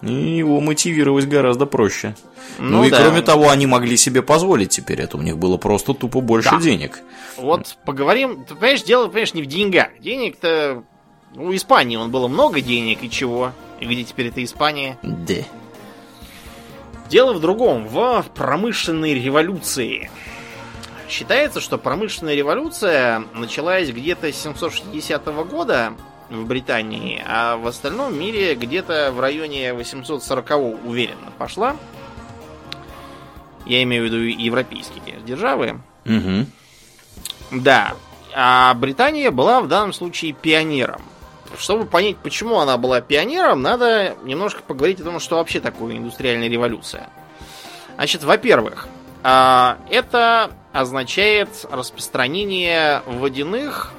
И его мотивировать гораздо проще. Ну, ну и да. кроме того, они могли себе позволить теперь это. У них было просто тупо больше да. денег. Вот поговорим. Ты понимаешь, дело, понимаешь, не в деньгах. Денег-то у Испании он было много денег, и чего? И где теперь это Испания? Да. Дело в другом, в промышленной революции. Считается, что промышленная революция началась где-то с 760 года в Британии, а в остальном мире где-то в районе 840 уверенно пошла. Я имею в виду европейские державы. Угу. Да. А Британия была в данном случае пионером. Чтобы понять, почему она была пионером, надо немножко поговорить о том, что вообще такое индустриальная революция. Значит, во-первых, а, это означает распространение водяных,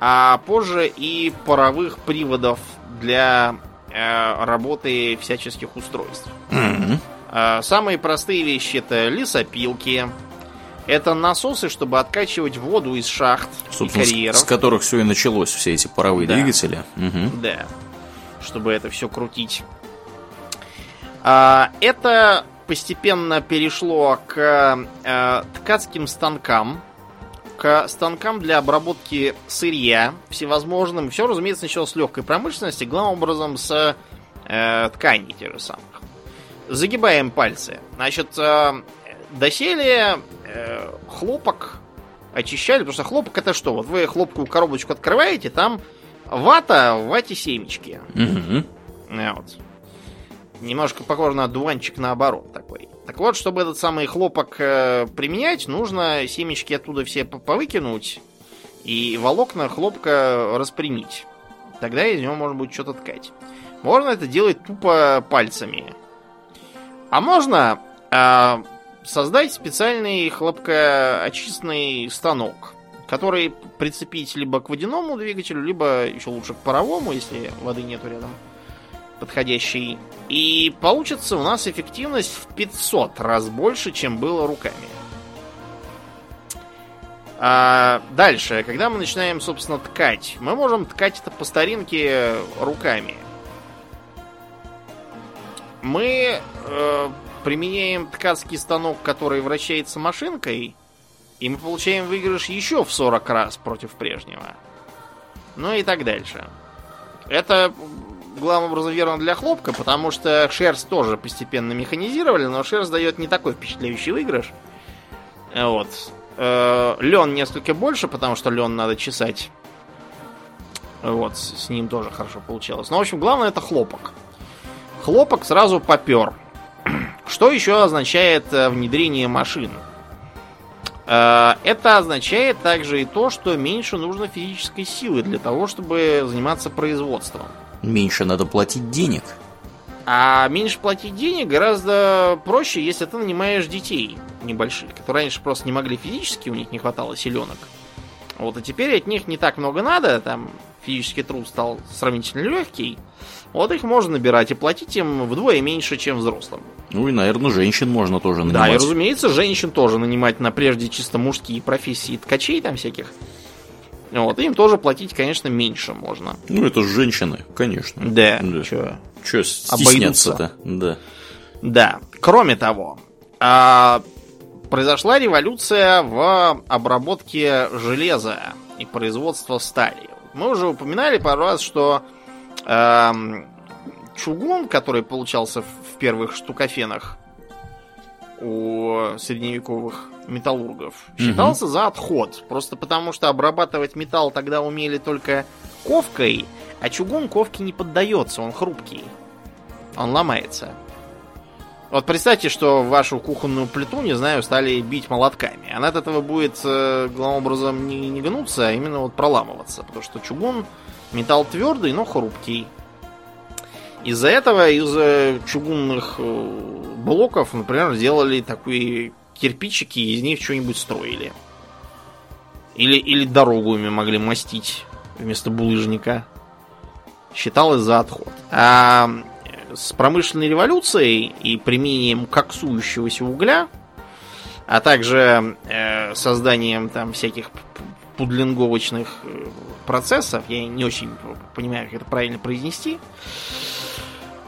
а позже и паровых приводов для э, работы всяческих устройств. Mm-hmm. Самые простые вещи это лесопилки, это насосы, чтобы откачивать воду из шахт Собственно, и карьеров. С, с которых все и началось, все эти паровые да. двигатели. Угу. Да. Чтобы это все крутить. А, это постепенно перешло к э, ткацким станкам, к станкам для обработки сырья всевозможным. Все, разумеется, началось с легкой промышленности, главным образом с э, тканей тех же самых. Загибаем пальцы. Значит, э, доселе э, хлопок очищали, потому что хлопок это что? Вот вы хлопковую коробочку открываете, там вата, в вате семечки. Угу. Вот. Немножко похоже на дуванчик наоборот такой. Так вот, чтобы этот самый хлопок э, применять, нужно семечки оттуда все повыкинуть и волокна хлопка распрямить. Тогда из него можно будет что-то ткать. Можно это делать тупо пальцами. А можно э, создать специальный хлопкоочистный станок, который прицепить либо к водяному двигателю, либо еще лучше к паровому, если воды нету рядом подходящей. И получится у нас эффективность в 500 раз больше, чем было руками. А дальше, когда мы начинаем, собственно, ткать, мы можем ткать это по старинке руками. Мы э, применяем ткацкий станок, который вращается машинкой, и мы получаем выигрыш еще в 40 раз против прежнего. Ну и так дальше. Это главным образом верно для хлопка, потому что шерсть тоже постепенно механизировали, но шерсть дает не такой впечатляющий выигрыш. Вот. Э, лен несколько больше, потому что лен надо чесать. Вот, с ним тоже хорошо получалось. Но, в общем, главное это хлопок. Хлопок сразу попер. Что еще означает э, внедрение машин? Э, это означает также и то, что меньше нужно физической силы для того, чтобы заниматься производством. Меньше надо платить денег. А меньше платить денег гораздо проще, если ты нанимаешь детей небольших, которые раньше просто не могли физически, у них не хватало силенок. Вот, и теперь от них не так много надо, там физический труд стал сравнительно легкий. Вот их можно набирать и платить им вдвое меньше, чем взрослым. Ну и, наверное, женщин можно тоже нанимать. Да, и, разумеется, женщин тоже нанимать на прежде чисто мужские профессии ткачей там всяких. Вот, им тоже платить, конечно, меньше можно. Ну, это же женщины, конечно. Да, да. чё? Чё стесняться-то? Да. Да. Кроме того, а, произошла революция в обработке железа и производства стали. Мы уже упоминали пару раз, что эм, чугун, который получался в, в первых штукофенах у средневековых металлургов, считался за отход. Просто потому, что обрабатывать металл тогда умели только ковкой, а чугун ковке не поддается, он хрупкий. Он ломается. Вот представьте, что вашу кухонную плиту, не знаю, стали бить молотками. Она от этого будет, э, главным образом, не, не гнуться, а именно вот проламываться. Потому что чугун металл твердый, но хрупкий. Из-за этого из чугунных э, блоков, например, сделали такие кирпичики и из них что-нибудь строили. Или, или дорогу ими могли мастить вместо булыжника. Считалось за отход. А с промышленной революцией и применением коксующегося угля, а также э, созданием там всяких пудлинговочных э, процессов, я не очень понимаю, как это правильно произнести,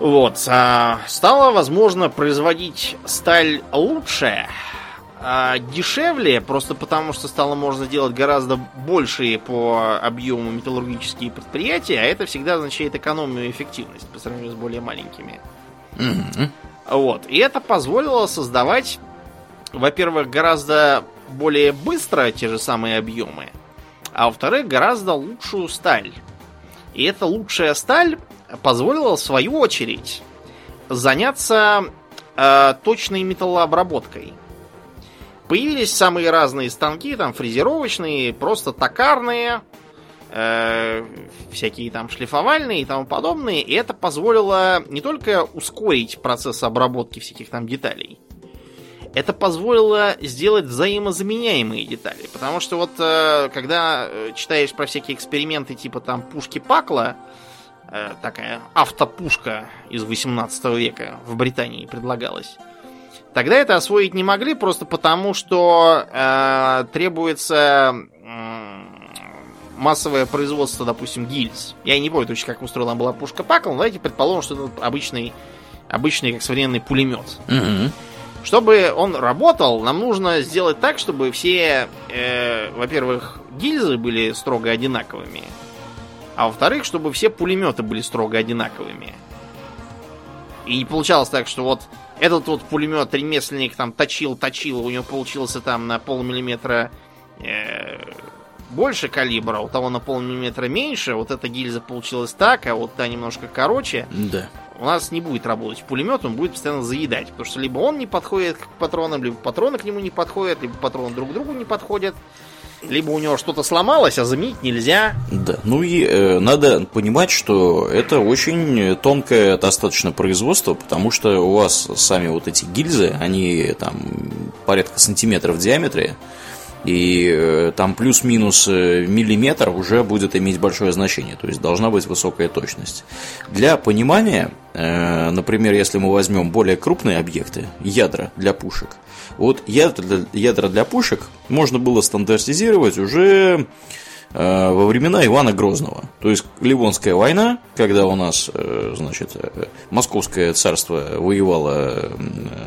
вот, а, стало возможно производить сталь лучше, а, дешевле, просто потому что стало можно делать гораздо большие по объему металлургические предприятия, а это всегда означает экономию и эффективность по сравнению с более маленькими. Mm-hmm. Вот. И это позволило создавать, во-первых, гораздо более быстро те же самые объемы, а во-вторых, гораздо лучшую сталь. И эта лучшая сталь позволила, в свою очередь, заняться э, точной металлообработкой. Появились самые разные станки, там фрезеровочные, просто токарные, э, всякие там шлифовальные и тому подобные. И это позволило не только ускорить процесс обработки всяких там деталей, это позволило сделать взаимозаменяемые детали. Потому что вот э, когда э, читаешь про всякие эксперименты типа там пушки Пакла, э, такая автопушка из 18 века в Британии предлагалась. Тогда это освоить не могли просто потому, что э, требуется э, массовое производство, допустим, гильз. Я не помню точно, как устроена была пушка Пакл, но давайте предположим, что это обычный, обычный как современный пулемет. Угу. Чтобы он работал, нам нужно сделать так, чтобы все, э, во-первых, гильзы были строго одинаковыми, а во-вторых, чтобы все пулеметы были строго одинаковыми. И не получалось так, что вот этот вот пулемет ремесленник там точил, точил, у него получился там на полмиллиметра э, больше калибра, у того на полмиллиметра меньше, вот эта гильза получилась так, а вот та немножко короче. Да. У нас не будет работать пулемет, он будет постоянно заедать, потому что либо он не подходит к патронам, либо патроны к нему не подходят, либо патроны друг к другу не подходят либо у него что-то сломалось, а заменить нельзя. Да, ну и э, надо понимать, что это очень тонкое достаточно производство, потому что у вас сами вот эти гильзы, они там порядка сантиметров в диаметре, и э, там плюс-минус э, миллиметр уже будет иметь большое значение, то есть должна быть высокая точность. Для понимания, э, например, если мы возьмем более крупные объекты, ядра для пушек, вот ядра для, пушек можно было стандартизировать уже во времена Ивана Грозного. То есть Ливонская война, когда у нас, значит, Московское царство воевало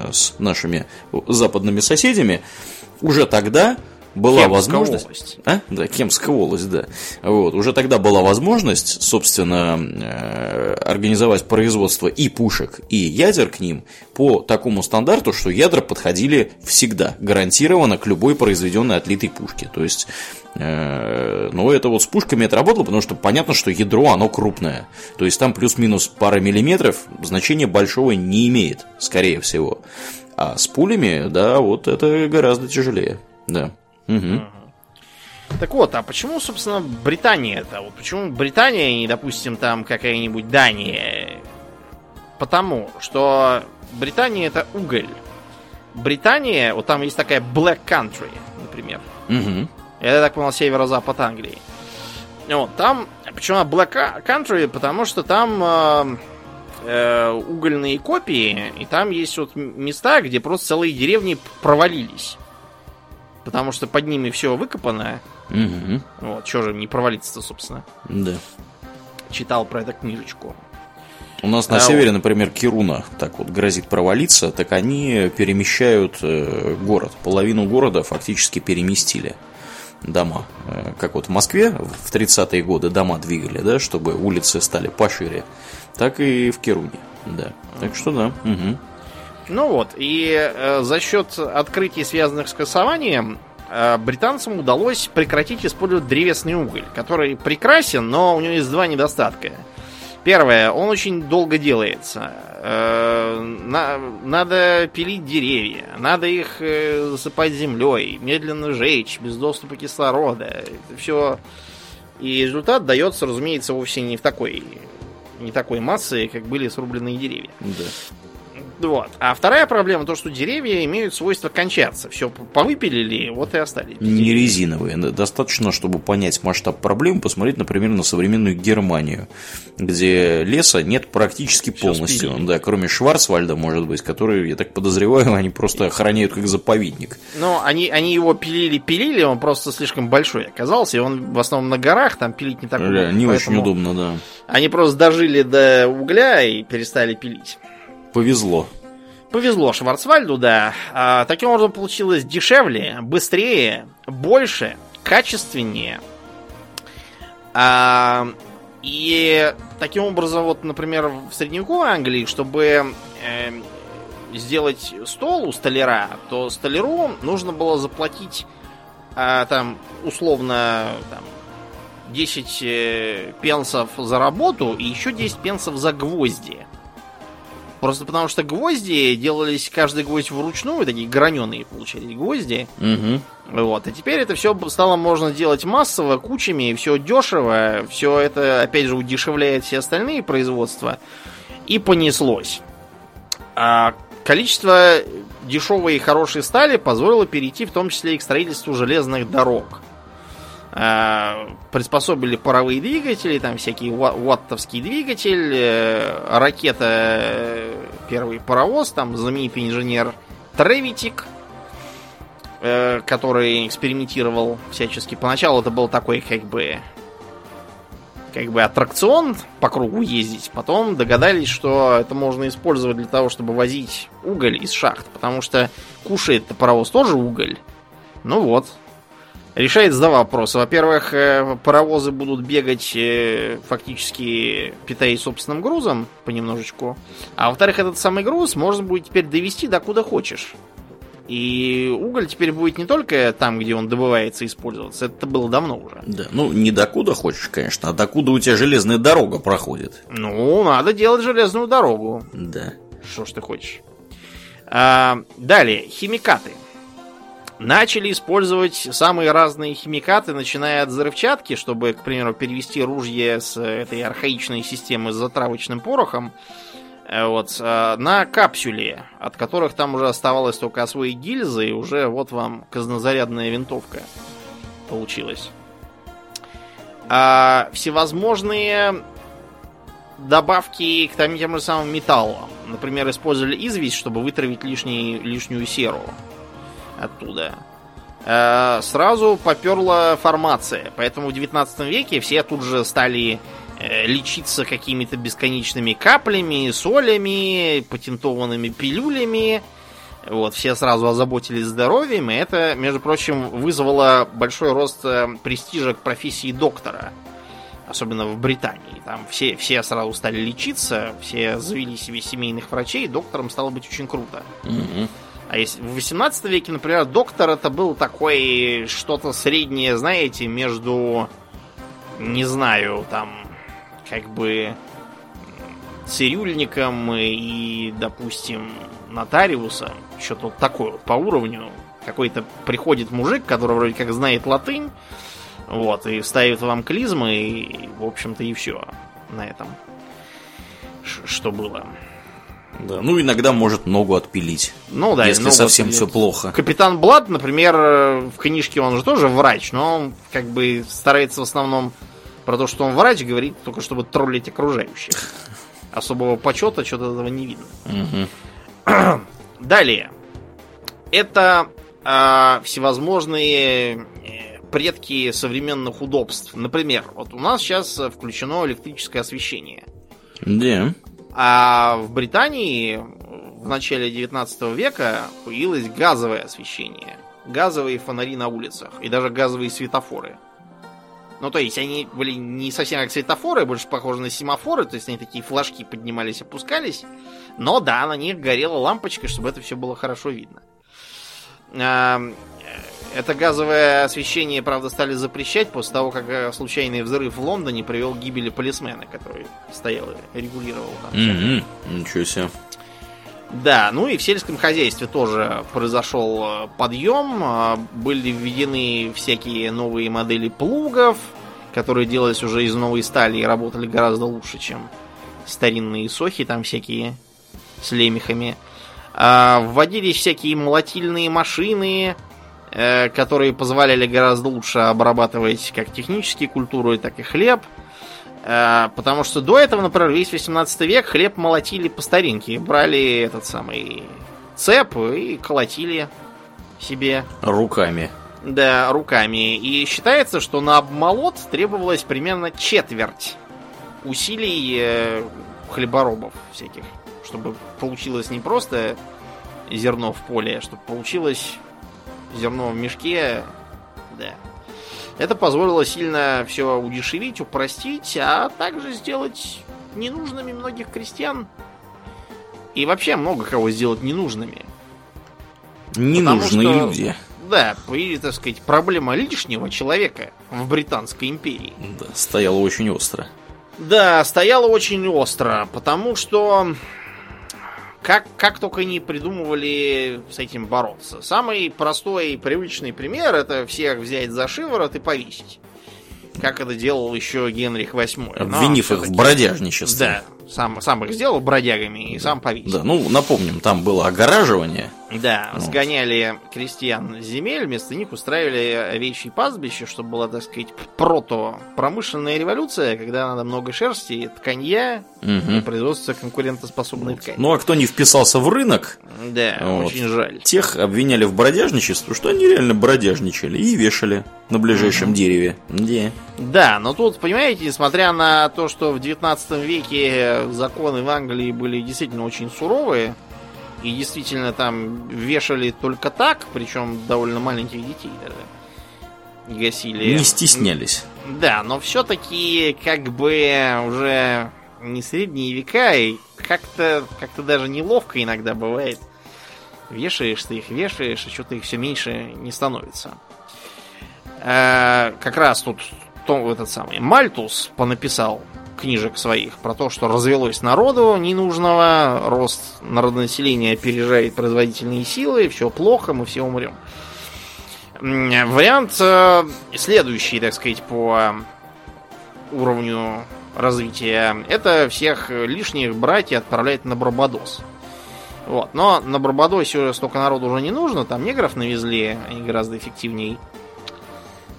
с нашими западными соседями, уже тогда была Кемская возможность... Волость. А? Да, Кемская волость, да. Вот. Уже тогда была возможность, собственно, э, организовать производство и пушек, и ядер к ним по такому стандарту, что ядра подходили всегда, гарантированно к любой произведенной отлитой пушке. То есть э, но это вот с пушками это работало, потому что понятно, что ядро оно крупное. То есть там плюс-минус пара миллиметров значения большого не имеет, скорее всего. А с пулями, да, вот это гораздо тяжелее. Да. Угу. Так вот, а почему, собственно, Британия это? Вот почему Британия и, допустим, там какая-нибудь Дания? Потому что Британия это уголь. Британия, вот там есть такая Black Country, например. Угу. Это, так понял, северо-запад Англии. Вот, там, почему Black Country? Потому что там э, э, угольные копии, и там есть вот места, где просто целые деревни провалились потому что под ними все выкопано. Угу. Вот, что же не провалиться-то, собственно. Да. Читал про эту книжечку. У нас на а севере, например, Кируна так вот грозит провалиться, так они перемещают э, город. Половину города фактически переместили. дома. Э, как вот в Москве в 30-е годы дома двигали, да, чтобы улицы стали пошире, так и в Керуне, да. Так что да. Угу. Ну вот, и э, за счет открытий, связанных с кассованием, э, британцам удалось прекратить использовать древесный уголь, который прекрасен, но у него есть два недостатка. Первое, он очень долго делается. Э, на, надо пилить деревья, надо их э, засыпать землей, медленно жечь, без доступа кислорода. Это все. И результат дается, разумеется, вовсе не в такой, не такой массы, как были срубленные деревья. Да. Вот. А вторая проблема то, что деревья имеют свойство кончаться. Все повыпилили, вот и остались. Не резиновые. Достаточно, чтобы понять масштаб проблем, посмотреть, например, на современную Германию, где леса нет практически Всё полностью. Спилили. Да, кроме Шварцвальда, может быть, который, я так подозреваю, они просто охраняют как заповедник. Но они, они его пилили-пилили, он просто слишком большой оказался, и он в основном на горах, там пилить не так удобно. Не очень удобно, да. Они просто дожили до угля и перестали пилить. Повезло. Повезло Шварцвальду, да. А, таким образом получилось дешевле, быстрее, больше, качественнее. А, и таким образом, вот, например, в средневековой Англии, чтобы э, сделать стол у столяра, то столяру нужно было заплатить э, там условно там, 10 э, пенсов за работу и еще 10 пенсов за гвозди. Просто потому что гвозди делались каждый гвоздь вручную, такие граненые получались гвозди. Угу. Вот. И теперь это все стало можно делать массово, кучами, все дешево, все это, опять же, удешевляет все остальные производства. И понеслось. А количество дешевой и хорошей стали позволило перейти в том числе и к строительству железных дорог. Э, приспособили паровые двигатели, там всякий ваттовский двигатель, э, ракета, э, первый паровоз, там знаменитый инженер Тревитик, который экспериментировал всячески. Поначалу это был такой как бы как бы аттракцион по кругу ездить. Потом догадались, что это можно использовать для того, чтобы возить уголь из шахт, потому что кушает паровоз тоже уголь. Ну вот, решает два вопроса. Во-первых, э, паровозы будут бегать э, фактически питаясь собственным грузом понемножечку. А во-вторых, этот самый груз можно будет теперь довести до куда хочешь. И уголь теперь будет не только там, где он добывается, использоваться. Это было давно уже. Да, ну не докуда хочешь, конечно, а докуда у тебя железная дорога проходит. Ну, надо делать железную дорогу. Да. Что ж ты хочешь. А, далее, химикаты начали использовать самые разные химикаты, начиная от взрывчатки, чтобы, к примеру, перевести ружье с этой архаичной системы с затравочным порохом, э, вот, э, на капсюле, от которых там уже оставалось только освоить гильзы, и уже вот вам казнозарядная винтовка получилась. А всевозможные добавки к тем же самым металлам. Например, использовали известь, чтобы вытравить лишний, лишнюю серу оттуда, э, сразу поперла формация. Поэтому в 19 веке все тут же стали э, лечиться какими-то бесконечными каплями, солями, патентованными пилюлями. Вот, все сразу озаботились здоровьем, и это, между прочим, вызвало большой рост э, престижа к профессии доктора. Особенно в Британии. Там все, все сразу стали лечиться, все завели себе семейных врачей, доктором стало быть очень круто. Mm-hmm. А если в 18 веке, например, доктор это был такой что-то среднее, знаете, между, не знаю, там, как бы цирюльником и, допустим, нотариусом. Что-то такое вот по уровню. Какой-то приходит мужик, который вроде как знает латынь, вот, и ставит вам клизмы, и, в общем-то, и все на этом. Что было. Да, ну иногда может ногу отпилить. Ну да, если совсем все плохо. Капитан Блад, например, в книжке он же тоже врач, но он как бы старается в основном про то, что он врач, говорит только чтобы троллить окружающих. Особого почета что-то этого не видно. Угу. Далее. Это э, всевозможные э, предки современных удобств. Например, вот у нас сейчас включено электрическое освещение. Да. А в Британии в начале 19 века появилось газовое освещение. газовые фонари на улицах и даже газовые светофоры. Ну, то есть они были не совсем как светофоры, больше похожи на семафоры, то есть они такие флажки поднимались, опускались. Но да, на них горела лампочка, чтобы это все было хорошо видно. Это газовое освещение, правда, стали запрещать после того, как э, случайный взрыв в Лондоне привел к гибели полисмена, который стоял и регулировал там. Мгм. Ничего себе. Да, ну и в сельском хозяйстве тоже произошел э, подъем. э, Были введены всякие новые модели плугов, которые делались уже из новой стали и работали гораздо лучше, чем старинные сохи, там всякие с лемехами. А, Вводились всякие молотильные машины, которые позволяли гораздо лучше обрабатывать как технические культуры, так и хлеб. Э, Потому что до этого, например, весь 18 век хлеб молотили по старинке. Брали этот самый цеп и колотили себе, Руками. да, руками. И считается, что на обмолот требовалось примерно четверть усилий э, хлеборобов всяких. Чтобы получилось не просто зерно в поле, а чтобы получилось в мешке. Да. Это позволило сильно все удешевить, упростить, а также сделать ненужными многих крестьян. И вообще много кого сделать ненужными. Ненужные что- люди. Да, появилась, так сказать, проблема лишнего человека в Британской империи. Да, стояло очень остро. Да, стояло очень остро, потому что как, как только не придумывали с этим бороться. Самый простой и привычный пример это всех взять за шиворот и повесить. Как это делал еще Генрих VIII. Обвинив их в бродяжничестве. Да, сам, сам их сделал бродягами и сам повесил. Да, ну напомним, там было огораживание. Да, Вот. сгоняли крестьян с земель, вместо них устраивали овечьи пастбища, чтобы была, так сказать, прото-промышленная революция, когда надо много шерсти, тканья и Мгм. производство конкурентоспособной ткани. Ну а кто не вписался в рынок, Да, Вот. очень жаль. тех обвиняли в бродяжничестве, что они реально бродяжничали и вешали на ближайшем дереве. Да. Да, но тут, понимаете, несмотря на то, что в 19 веке законы в Англии были действительно очень суровые, и действительно там вешали только так, причем довольно маленьких детей даже гасили. Не стеснялись. Да, но все-таки как бы уже не средние века, и как-то как даже неловко иногда бывает. Вешаешь ты их, вешаешь, и что-то их все меньше не становится. Э, как раз тут то, этот самый Мальтус понаписал книжек своих про то, что развелось народу ненужного, рост народонаселения опережает производительные силы, все плохо, мы все умрем. Вариант э, следующий, так сказать, по уровню развития, это всех лишних брать и отправлять на Барбадос. Вот. Но на Барбадосе столько народу уже не нужно, там негров навезли, они гораздо эффективнее.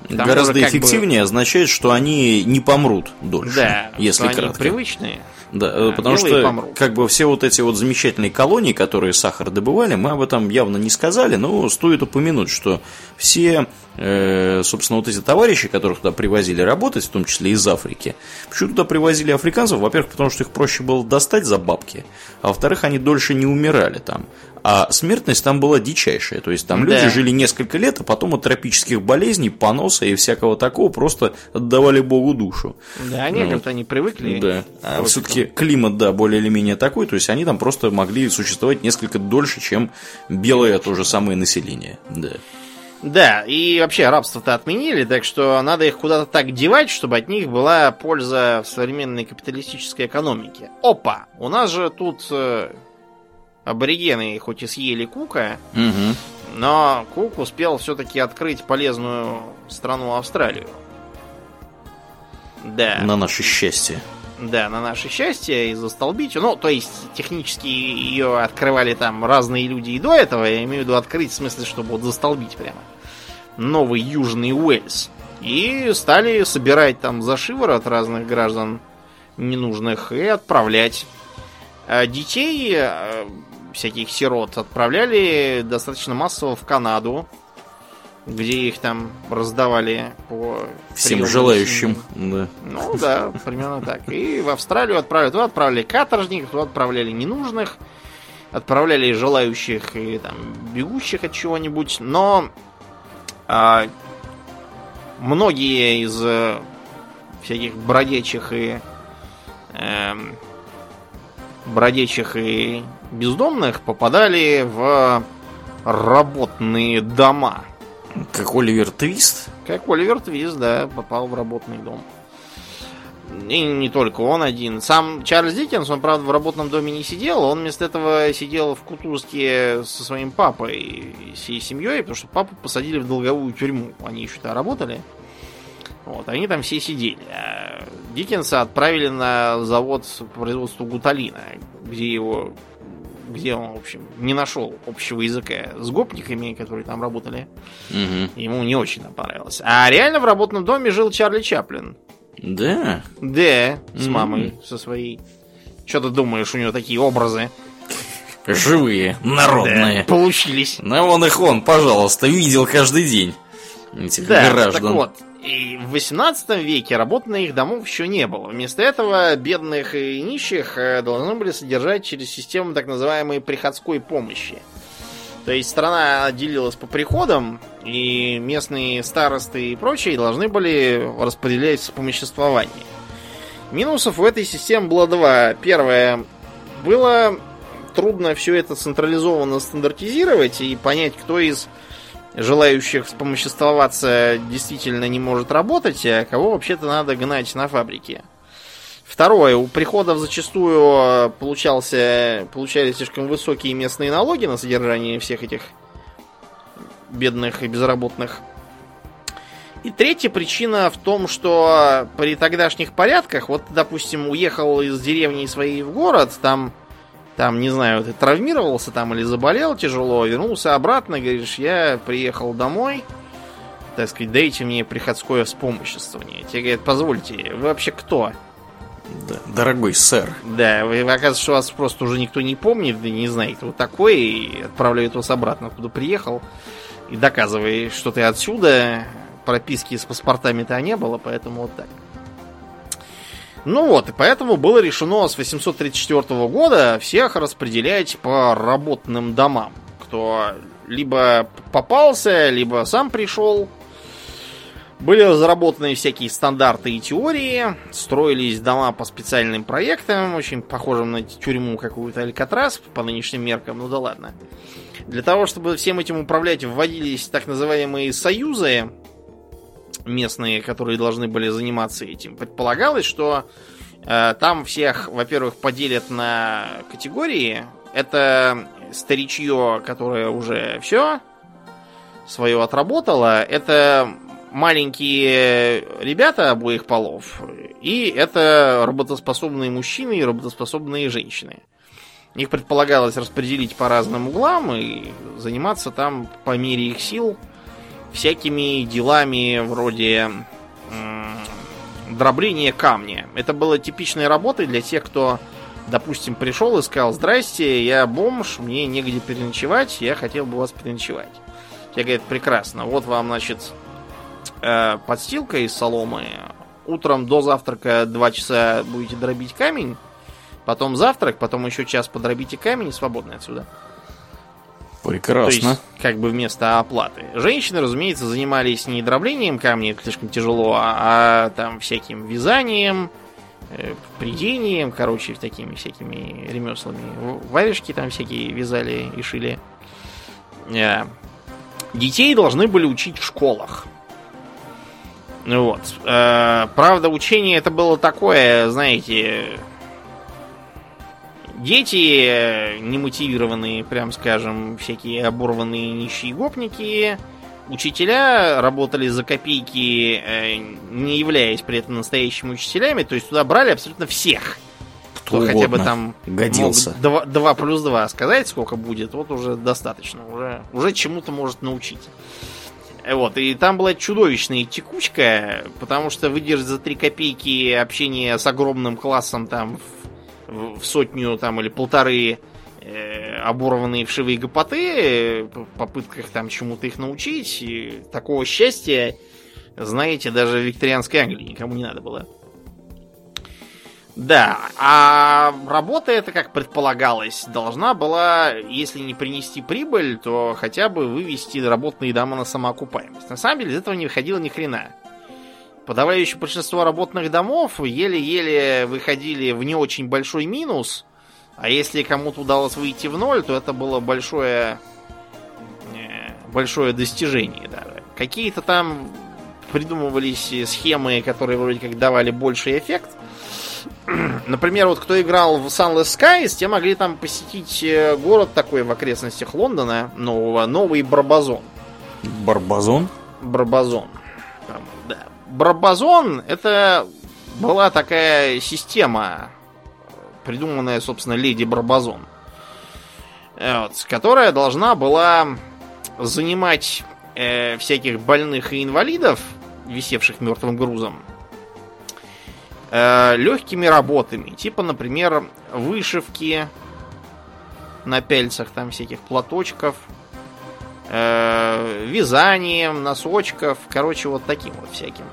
Там Гораздо как бы- эффективнее означает, что они не помрут дольше, Да, если что они кратко. привычные. Да, э, А, потому что помрут. как бы все вот эти вот замечательные колонии, которые сахар добывали, мы об этом явно не сказали, но стоит упомянуть, что все, э, собственно, вот эти товарищи, которых туда привозили работать, в том числе из Африки, почему туда привозили африканцев? Во-первых, потому что их проще было достать за бабки, а во-вторых, они дольше не умирали там. А смертность там была дичайшая. То есть там Да. люди жили несколько лет, а потом от тропических болезней, поноса и всякого такого просто отдавали Богу душу. Да, они привыкли. Да. А Вот все-таки климат, да, более или менее такой, то есть они там просто могли существовать несколько дольше, чем белое то же самое население. Да. Да, и вообще рабство-то отменили, так что надо их куда-то так девать, чтобы от них была польза в современной капиталистической экономике. Опа! У нас же тут э, аборигены хоть и съели Кука, Мгм. но Кук успел все-таки открыть полезную страну Австралию. Да. На наше счастье. Да, на наше счастье, и застолбить. Ну, то есть, технически ее открывали там разные люди и до этого. Я имею в виду открыть в смысле, чтобы вот застолбить прямо. Новый Южный Уэльс. И стали собирать там за шиворот разных граждан ненужных и отправлять. А детей, э, всяких сирот, отправляли достаточно массово в Канаду, где их там раздавали по Всем желающим. Да. Ну да, примерно так. И в Австралию отправили. Туда отправили каторжников, туда отправляли ненужных, отправляли желающих и там бегущих от чего-нибудь. Но А, многие из э, всяких бродячих и эм, бродячих и бездомных попадали в работные дома. Как Оливер Твист? Как Оливер Твист, да, попал в работный дом. И не только он один. Сам Чарльз Диккенс, он, правда, в работном доме не сидел, он вместо этого сидел в Кутузке со своим папой и всей семьей, потому что папу посадили в долговую тюрьму. Они еще там работали. Вот, они там все сидели. А Диккенса отправили на завод по производству гуталина, где его где он, в общем, не нашел общего языка с гопниками, которые там работали. Угу. Ему не очень там понравилось. А реально в работном доме жил Чарли Чаплин. Да. Да, с Мгм. мамой со своей. Что ты думаешь, у него такие образы Живые, народные. Да, получились? На вон их он, пожалуйста, видел каждый день. Этих Да, граждан. так вот. И в 18 веке работных домов еще не было. Вместо этого бедных и нищих э, должны были содержать через систему так называемой приходской помощи. То есть страна делилась по приходам, и местные старосты и прочие должны были распределять вспомоществование. Минусов у этой системы было два. Первое. Было трудно все это централизованно стандартизировать и понять, кто из желающих вспомоществоваться действительно не может работать, а кого вообще-то надо гнать на фабрике. Второе, у приходов зачастую получался, получались слишком высокие местные налоги на содержание всех этих бедных и безработных. И третья причина в том, что при тогдашних порядках, вот, допустим, уехал из деревни своей в город, там, там, не знаю, ты травмировался там или заболел тяжело, вернулся обратно, говоришь, я приехал домой, так сказать, дайте мне приходское вспомоществование. Тебе говорят, позвольте, вы вообще кто? Да, дорогой сэр. Да, вы, оказывается, вас просто уже никто не помнит, да не знает, вы такой, и отправляют вас обратно, куда приехал, и доказывай, что ты отсюда, прописки с паспортами-то не было, поэтому вот так. Ну вот, и поэтому было решено с 834 года всех распределять по работным домам. Кто либо попался, либо сам пришел. Были разработаны всякие стандарты и теории, строились дома по специальным проектам, очень похожим на тюрьму какую-то Алькатрас по нынешним меркам, ну да ладно. Для того, чтобы всем этим управлять, вводились так называемые союзы местные, которые должны были заниматься этим. Предполагалось, что э, там всех, во-первых, поделят на категории. Это старичье, которое уже все свое отработало. Это маленькие ребята обоих полов. И это работоспособные мужчины и работоспособные женщины. Их предполагалось распределить по разным углам и заниматься там по мере их сил всякими делами вроде дробления камня. Это было типичной работой для тех, кто, допустим, пришел и сказал, здрасте, я бомж, мне негде переночевать, я хотел бы вас переночевать. Тебе говорят, прекрасно, вот вам, значит, э, подстилка из соломы. Утром до завтрака два часа будете дробить камень, потом завтрак, потом еще час подробите камень и свободны отсюда. То Прекрасно. есть, как бы вместо оплаты. Женщины, разумеется, занимались не дроблением камня, это слишком тяжело, а, а там всяким вязанием, э, придением, короче, такими всякими ремеслами. Варежки там всякие вязали и шили. Э, Детей должны были учить в школах. Ну Вот. Э, Правда, учение это было такое, знаете, Дети немотивированные, прям скажем, всякие оборванные нищие гопники. Учителя работали за копейки, э, не являясь при этом настоящими учителями. То есть туда брали абсолютно всех. Кто хотя бы там годился. мог два, два плюс 2 сказать, сколько будет, вот уже достаточно. Уже, уже чему-то может научить. Э, Вот, и там была чудовищная текучка, потому что выдержать за 3 копейки общение с огромным классом там в, сотню там или полторы э, оборванные вшивые гопоты э, в попытках там чему-то их научить. И такого счастья, знаете, даже в викторианской Англии никому не надо было. Да, а работа это, как предполагалось, должна была, если не принести прибыль, то хотя бы вывести работные дома на самоокупаемость. На самом деле из этого не выходило ни хрена. Подавляющее большинство работных домов еле-еле выходили в не очень большой минус, а если кому-то удалось выйти в ноль, то это было большое, э, большое достижение даже. Какие-то там придумывались схемы, которые вроде как давали больший эффект – Например, вот кто играл в Sunless Skies, те могли там посетить э, город такой в окрестностях Лондона, нового, новый Барбазон. Барбазон? Барбазон. Барбазон это была такая система, придуманная, собственно, леди Барбазон, вот, которая должна была занимать э, всяких больных и инвалидов, висевших мертвым грузом, э, легкими работами. Типа, например, вышивки на пельцах, там всяких платочков, э, вязанием, носочков, короче, вот таким вот всяким.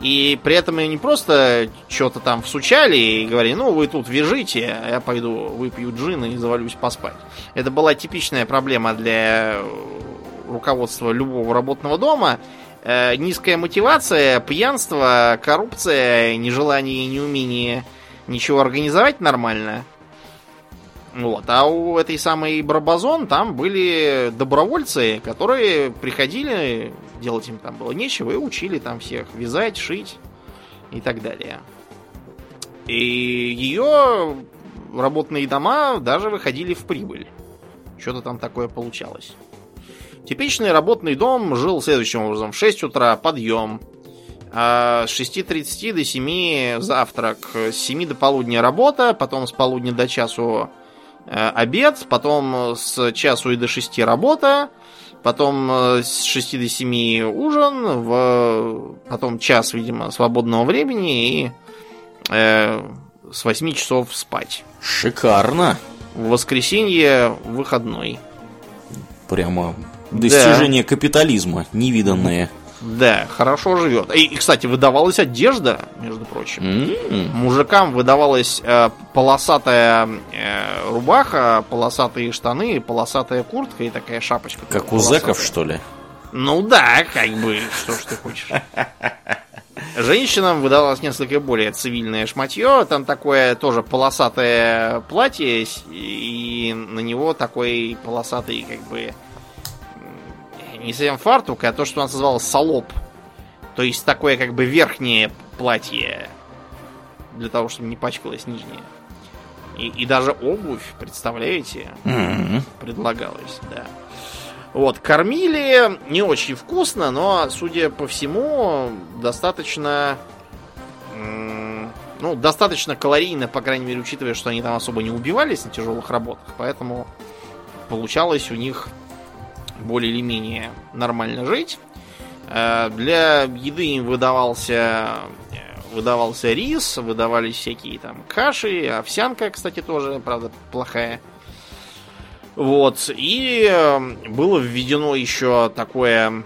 И при этом ее не просто что-то там всучали и говорили, ну вы тут вяжите, а я пойду выпью джин и завалюсь поспать. Это была типичная проблема для руководства любого работного дома. Э, низкая мотивация, пьянство, коррупция, нежелание и неумение ничего организовать нормально. Вот. А у этой самой Барбазон там были добровольцы, которые приходили, делать им там было нечего, и учили там всех вязать, шить и так далее. И ее работные дома даже выходили в прибыль. Что-то там такое получалось. Типичный работный дом жил следующим образом. В 6 утра подъем, а с 6.30 до 7 завтрак, с 7 до полудня работа, потом с полудня до часу обед, потом с часу и до 6 работа, потом э, с 6 до 7 ужин, в... потом час, видимо, свободного времени и э, с 8 часов спать. Шикарно. В воскресенье выходной. Прямо Достижение да. капитализма, невиданное. Да, хорошо живет. И, кстати, выдавалась одежда, между прочим. Mm-hmm. Мужикам выдавалась э, полосатая э, рубаха, полосатые штаны, полосатая куртка и такая шапочка. Как у зэков, что ли? Ну да, как бы, что ж ты хочешь. Женщинам выдавалось несколько более цивильное шматье. Там такое тоже полосатое платье, и на него такой полосатый, как бы, не совсем фартук, а то, что у нас называлось салоп. То есть такое как бы верхнее платье. Для того, чтобы не пачкалось нижнее. И, и даже обувь, представляете, mm-hmm. предлагалась, да. Вот, кормили не очень вкусно, но, судя по всему, достаточно... Ну, достаточно калорийно, по крайней мере, учитывая, что они там особо не убивались на тяжелых работах. Поэтому получалось у них более или менее нормально жить. Э, для еды им выдавался, выдавался рис, выдавались всякие там каши, овсянка, кстати, тоже, правда, плохая. Вот. И э, было введено еще такое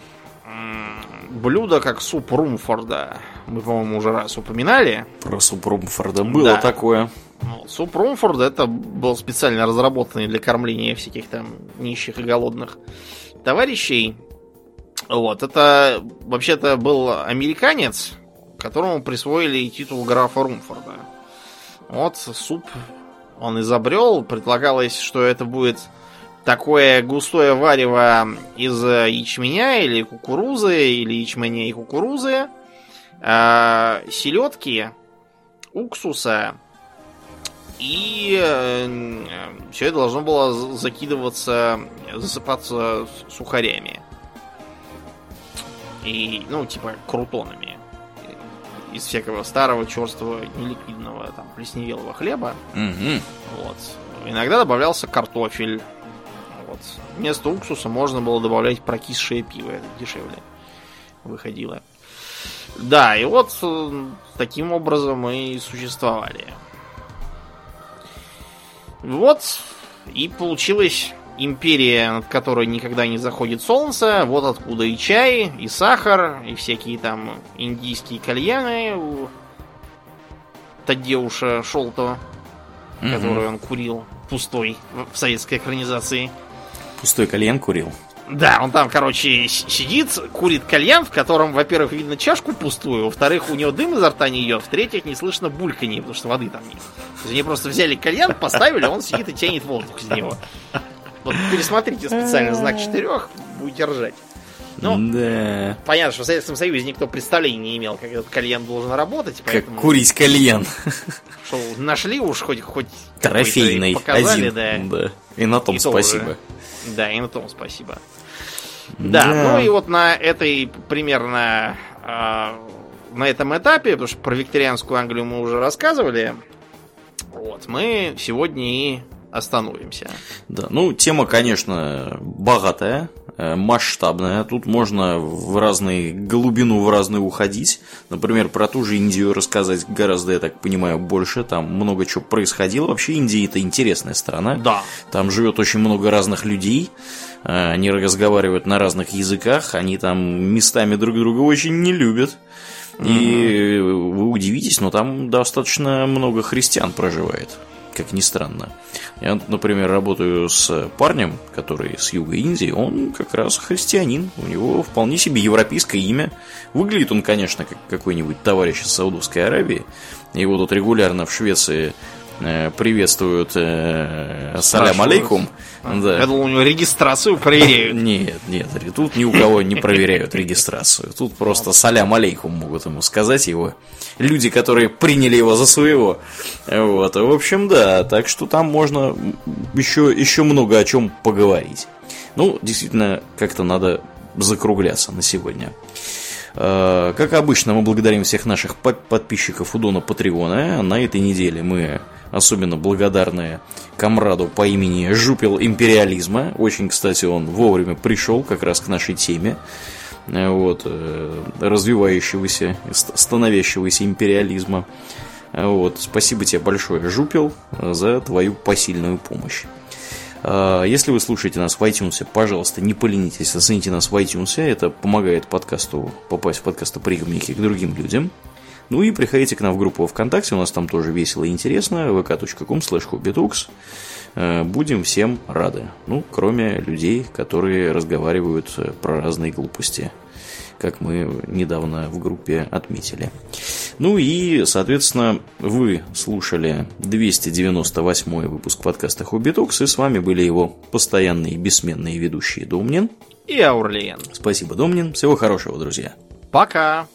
блюдо, как суп Румфорда. Мы, по-моему, уже раз упоминали. Про суп Румфорда было да. такое. Ну, суп Румфорда это был специально разработанный для кормления всяких там нищих и голодных товарищей. Вот, это вообще-то был американец, которому присвоили титул графа Румфорда. Вот суп он изобрел. Предполагалось, что это будет такое густое варево из ячменя или кукурузы, или ячменя и кукурузы, э, селедки, уксуса, и э, все это должно было закидываться, засыпаться сухарями. И, ну, типа, крутонами. Из всякого старого, черствого, неликвидного, там, плесневелого хлеба. Угу. Вот. Иногда добавлялся картофель. Вот. Вместо уксуса можно было добавлять прокисшее пиво. Это дешевле выходило. Да, и вот э, таким образом мы и существовали. Вот, и получилась империя, над которой никогда не заходит солнце. Вот откуда и чай, и сахар, и всякие там индийские кальяны. Тадеуша Шолтова, угу. который он курил пустой в советской экранизации. Пустой кальян курил? Да, он там, короче, сидит, курит кальян, в котором, во-первых, видно чашку пустую, во-вторых, у него дым изо рта не идет, в-третьих, не слышно бульканье, потому что воды там нет. То есть они просто взяли кальян, поставили, он сидит и тянет воздух из него. Вот пересмотрите специально знак четырех, будете ржать. Ну, да. понятно, что в Советском Союзе никто представления не имел, как этот кальян должен работать. Поэтому... Как курить кальян. Что, нашли уж хоть, хоть Трофейный. Показали, один. да. да. И на том и спасибо. Тоже. Да, и на том спасибо. Да, да, ну и вот на этой примерно э, на этом этапе, потому что про викторианскую Англию мы уже рассказывали, вот, мы сегодня и остановимся. Да, ну тема, конечно, богатая, масштабная. Тут можно в разные глубину в разные уходить. Например, про ту же Индию рассказать гораздо, я так понимаю, больше. Там много чего происходило. Вообще Индия это интересная страна. Да. Там живет очень много разных людей. Э, они разговаривают на разных языках. Они там местами друг друга очень не любят. И вы удивитесь, но там достаточно много христиан проживает как ни странно. Я, например, работаю с парнем, который с юга Индии, он как раз христианин, у него вполне себе европейское имя. Выглядит он, конечно, как какой-нибудь товарищ из Саудовской Аравии. Его тут регулярно в Швеции приветствуют э, салям алейкум. Да. Я думал, у него регистрацию проверяют. Нет, нет, тут ни у кого не проверяют регистрацию. Тут просто салям алейкум могут ему сказать его. Люди, которые приняли его за своего. Вот. В общем, да, так что там можно еще, еще много о чем поговорить. Ну, действительно, как-то надо закругляться на сегодня. Э, как обычно, мы благодарим всех наших подписчиков у Дона Патреона. На этой неделе мы особенно благодарны комраду по имени Жупел Империализма. Очень, кстати, он вовремя пришел как раз к нашей теме э, вот, э, развивающегося, становящегося империализма. Вот, спасибо тебе большое, Жупел, за твою посильную помощь. Если вы слушаете нас в iTunes, пожалуйста, не поленитесь, оцените нас в iTunes. Это помогает подкасту попасть в подкастоприемники к другим людям. Ну и приходите к нам в группу ВКонтакте, у нас там тоже весело и интересно, vk.com slash а, Будем всем рады. Ну, кроме людей, которые разговаривают э, про разные глупости как мы недавно в группе отметили. Ну и, соответственно, вы слушали 298 выпуск подкаста Хоббитокс, и с вами были его постоянные бессменные ведущие Домнин и Аурлиен. Спасибо, Домнин. Всего хорошего, друзья. Пока!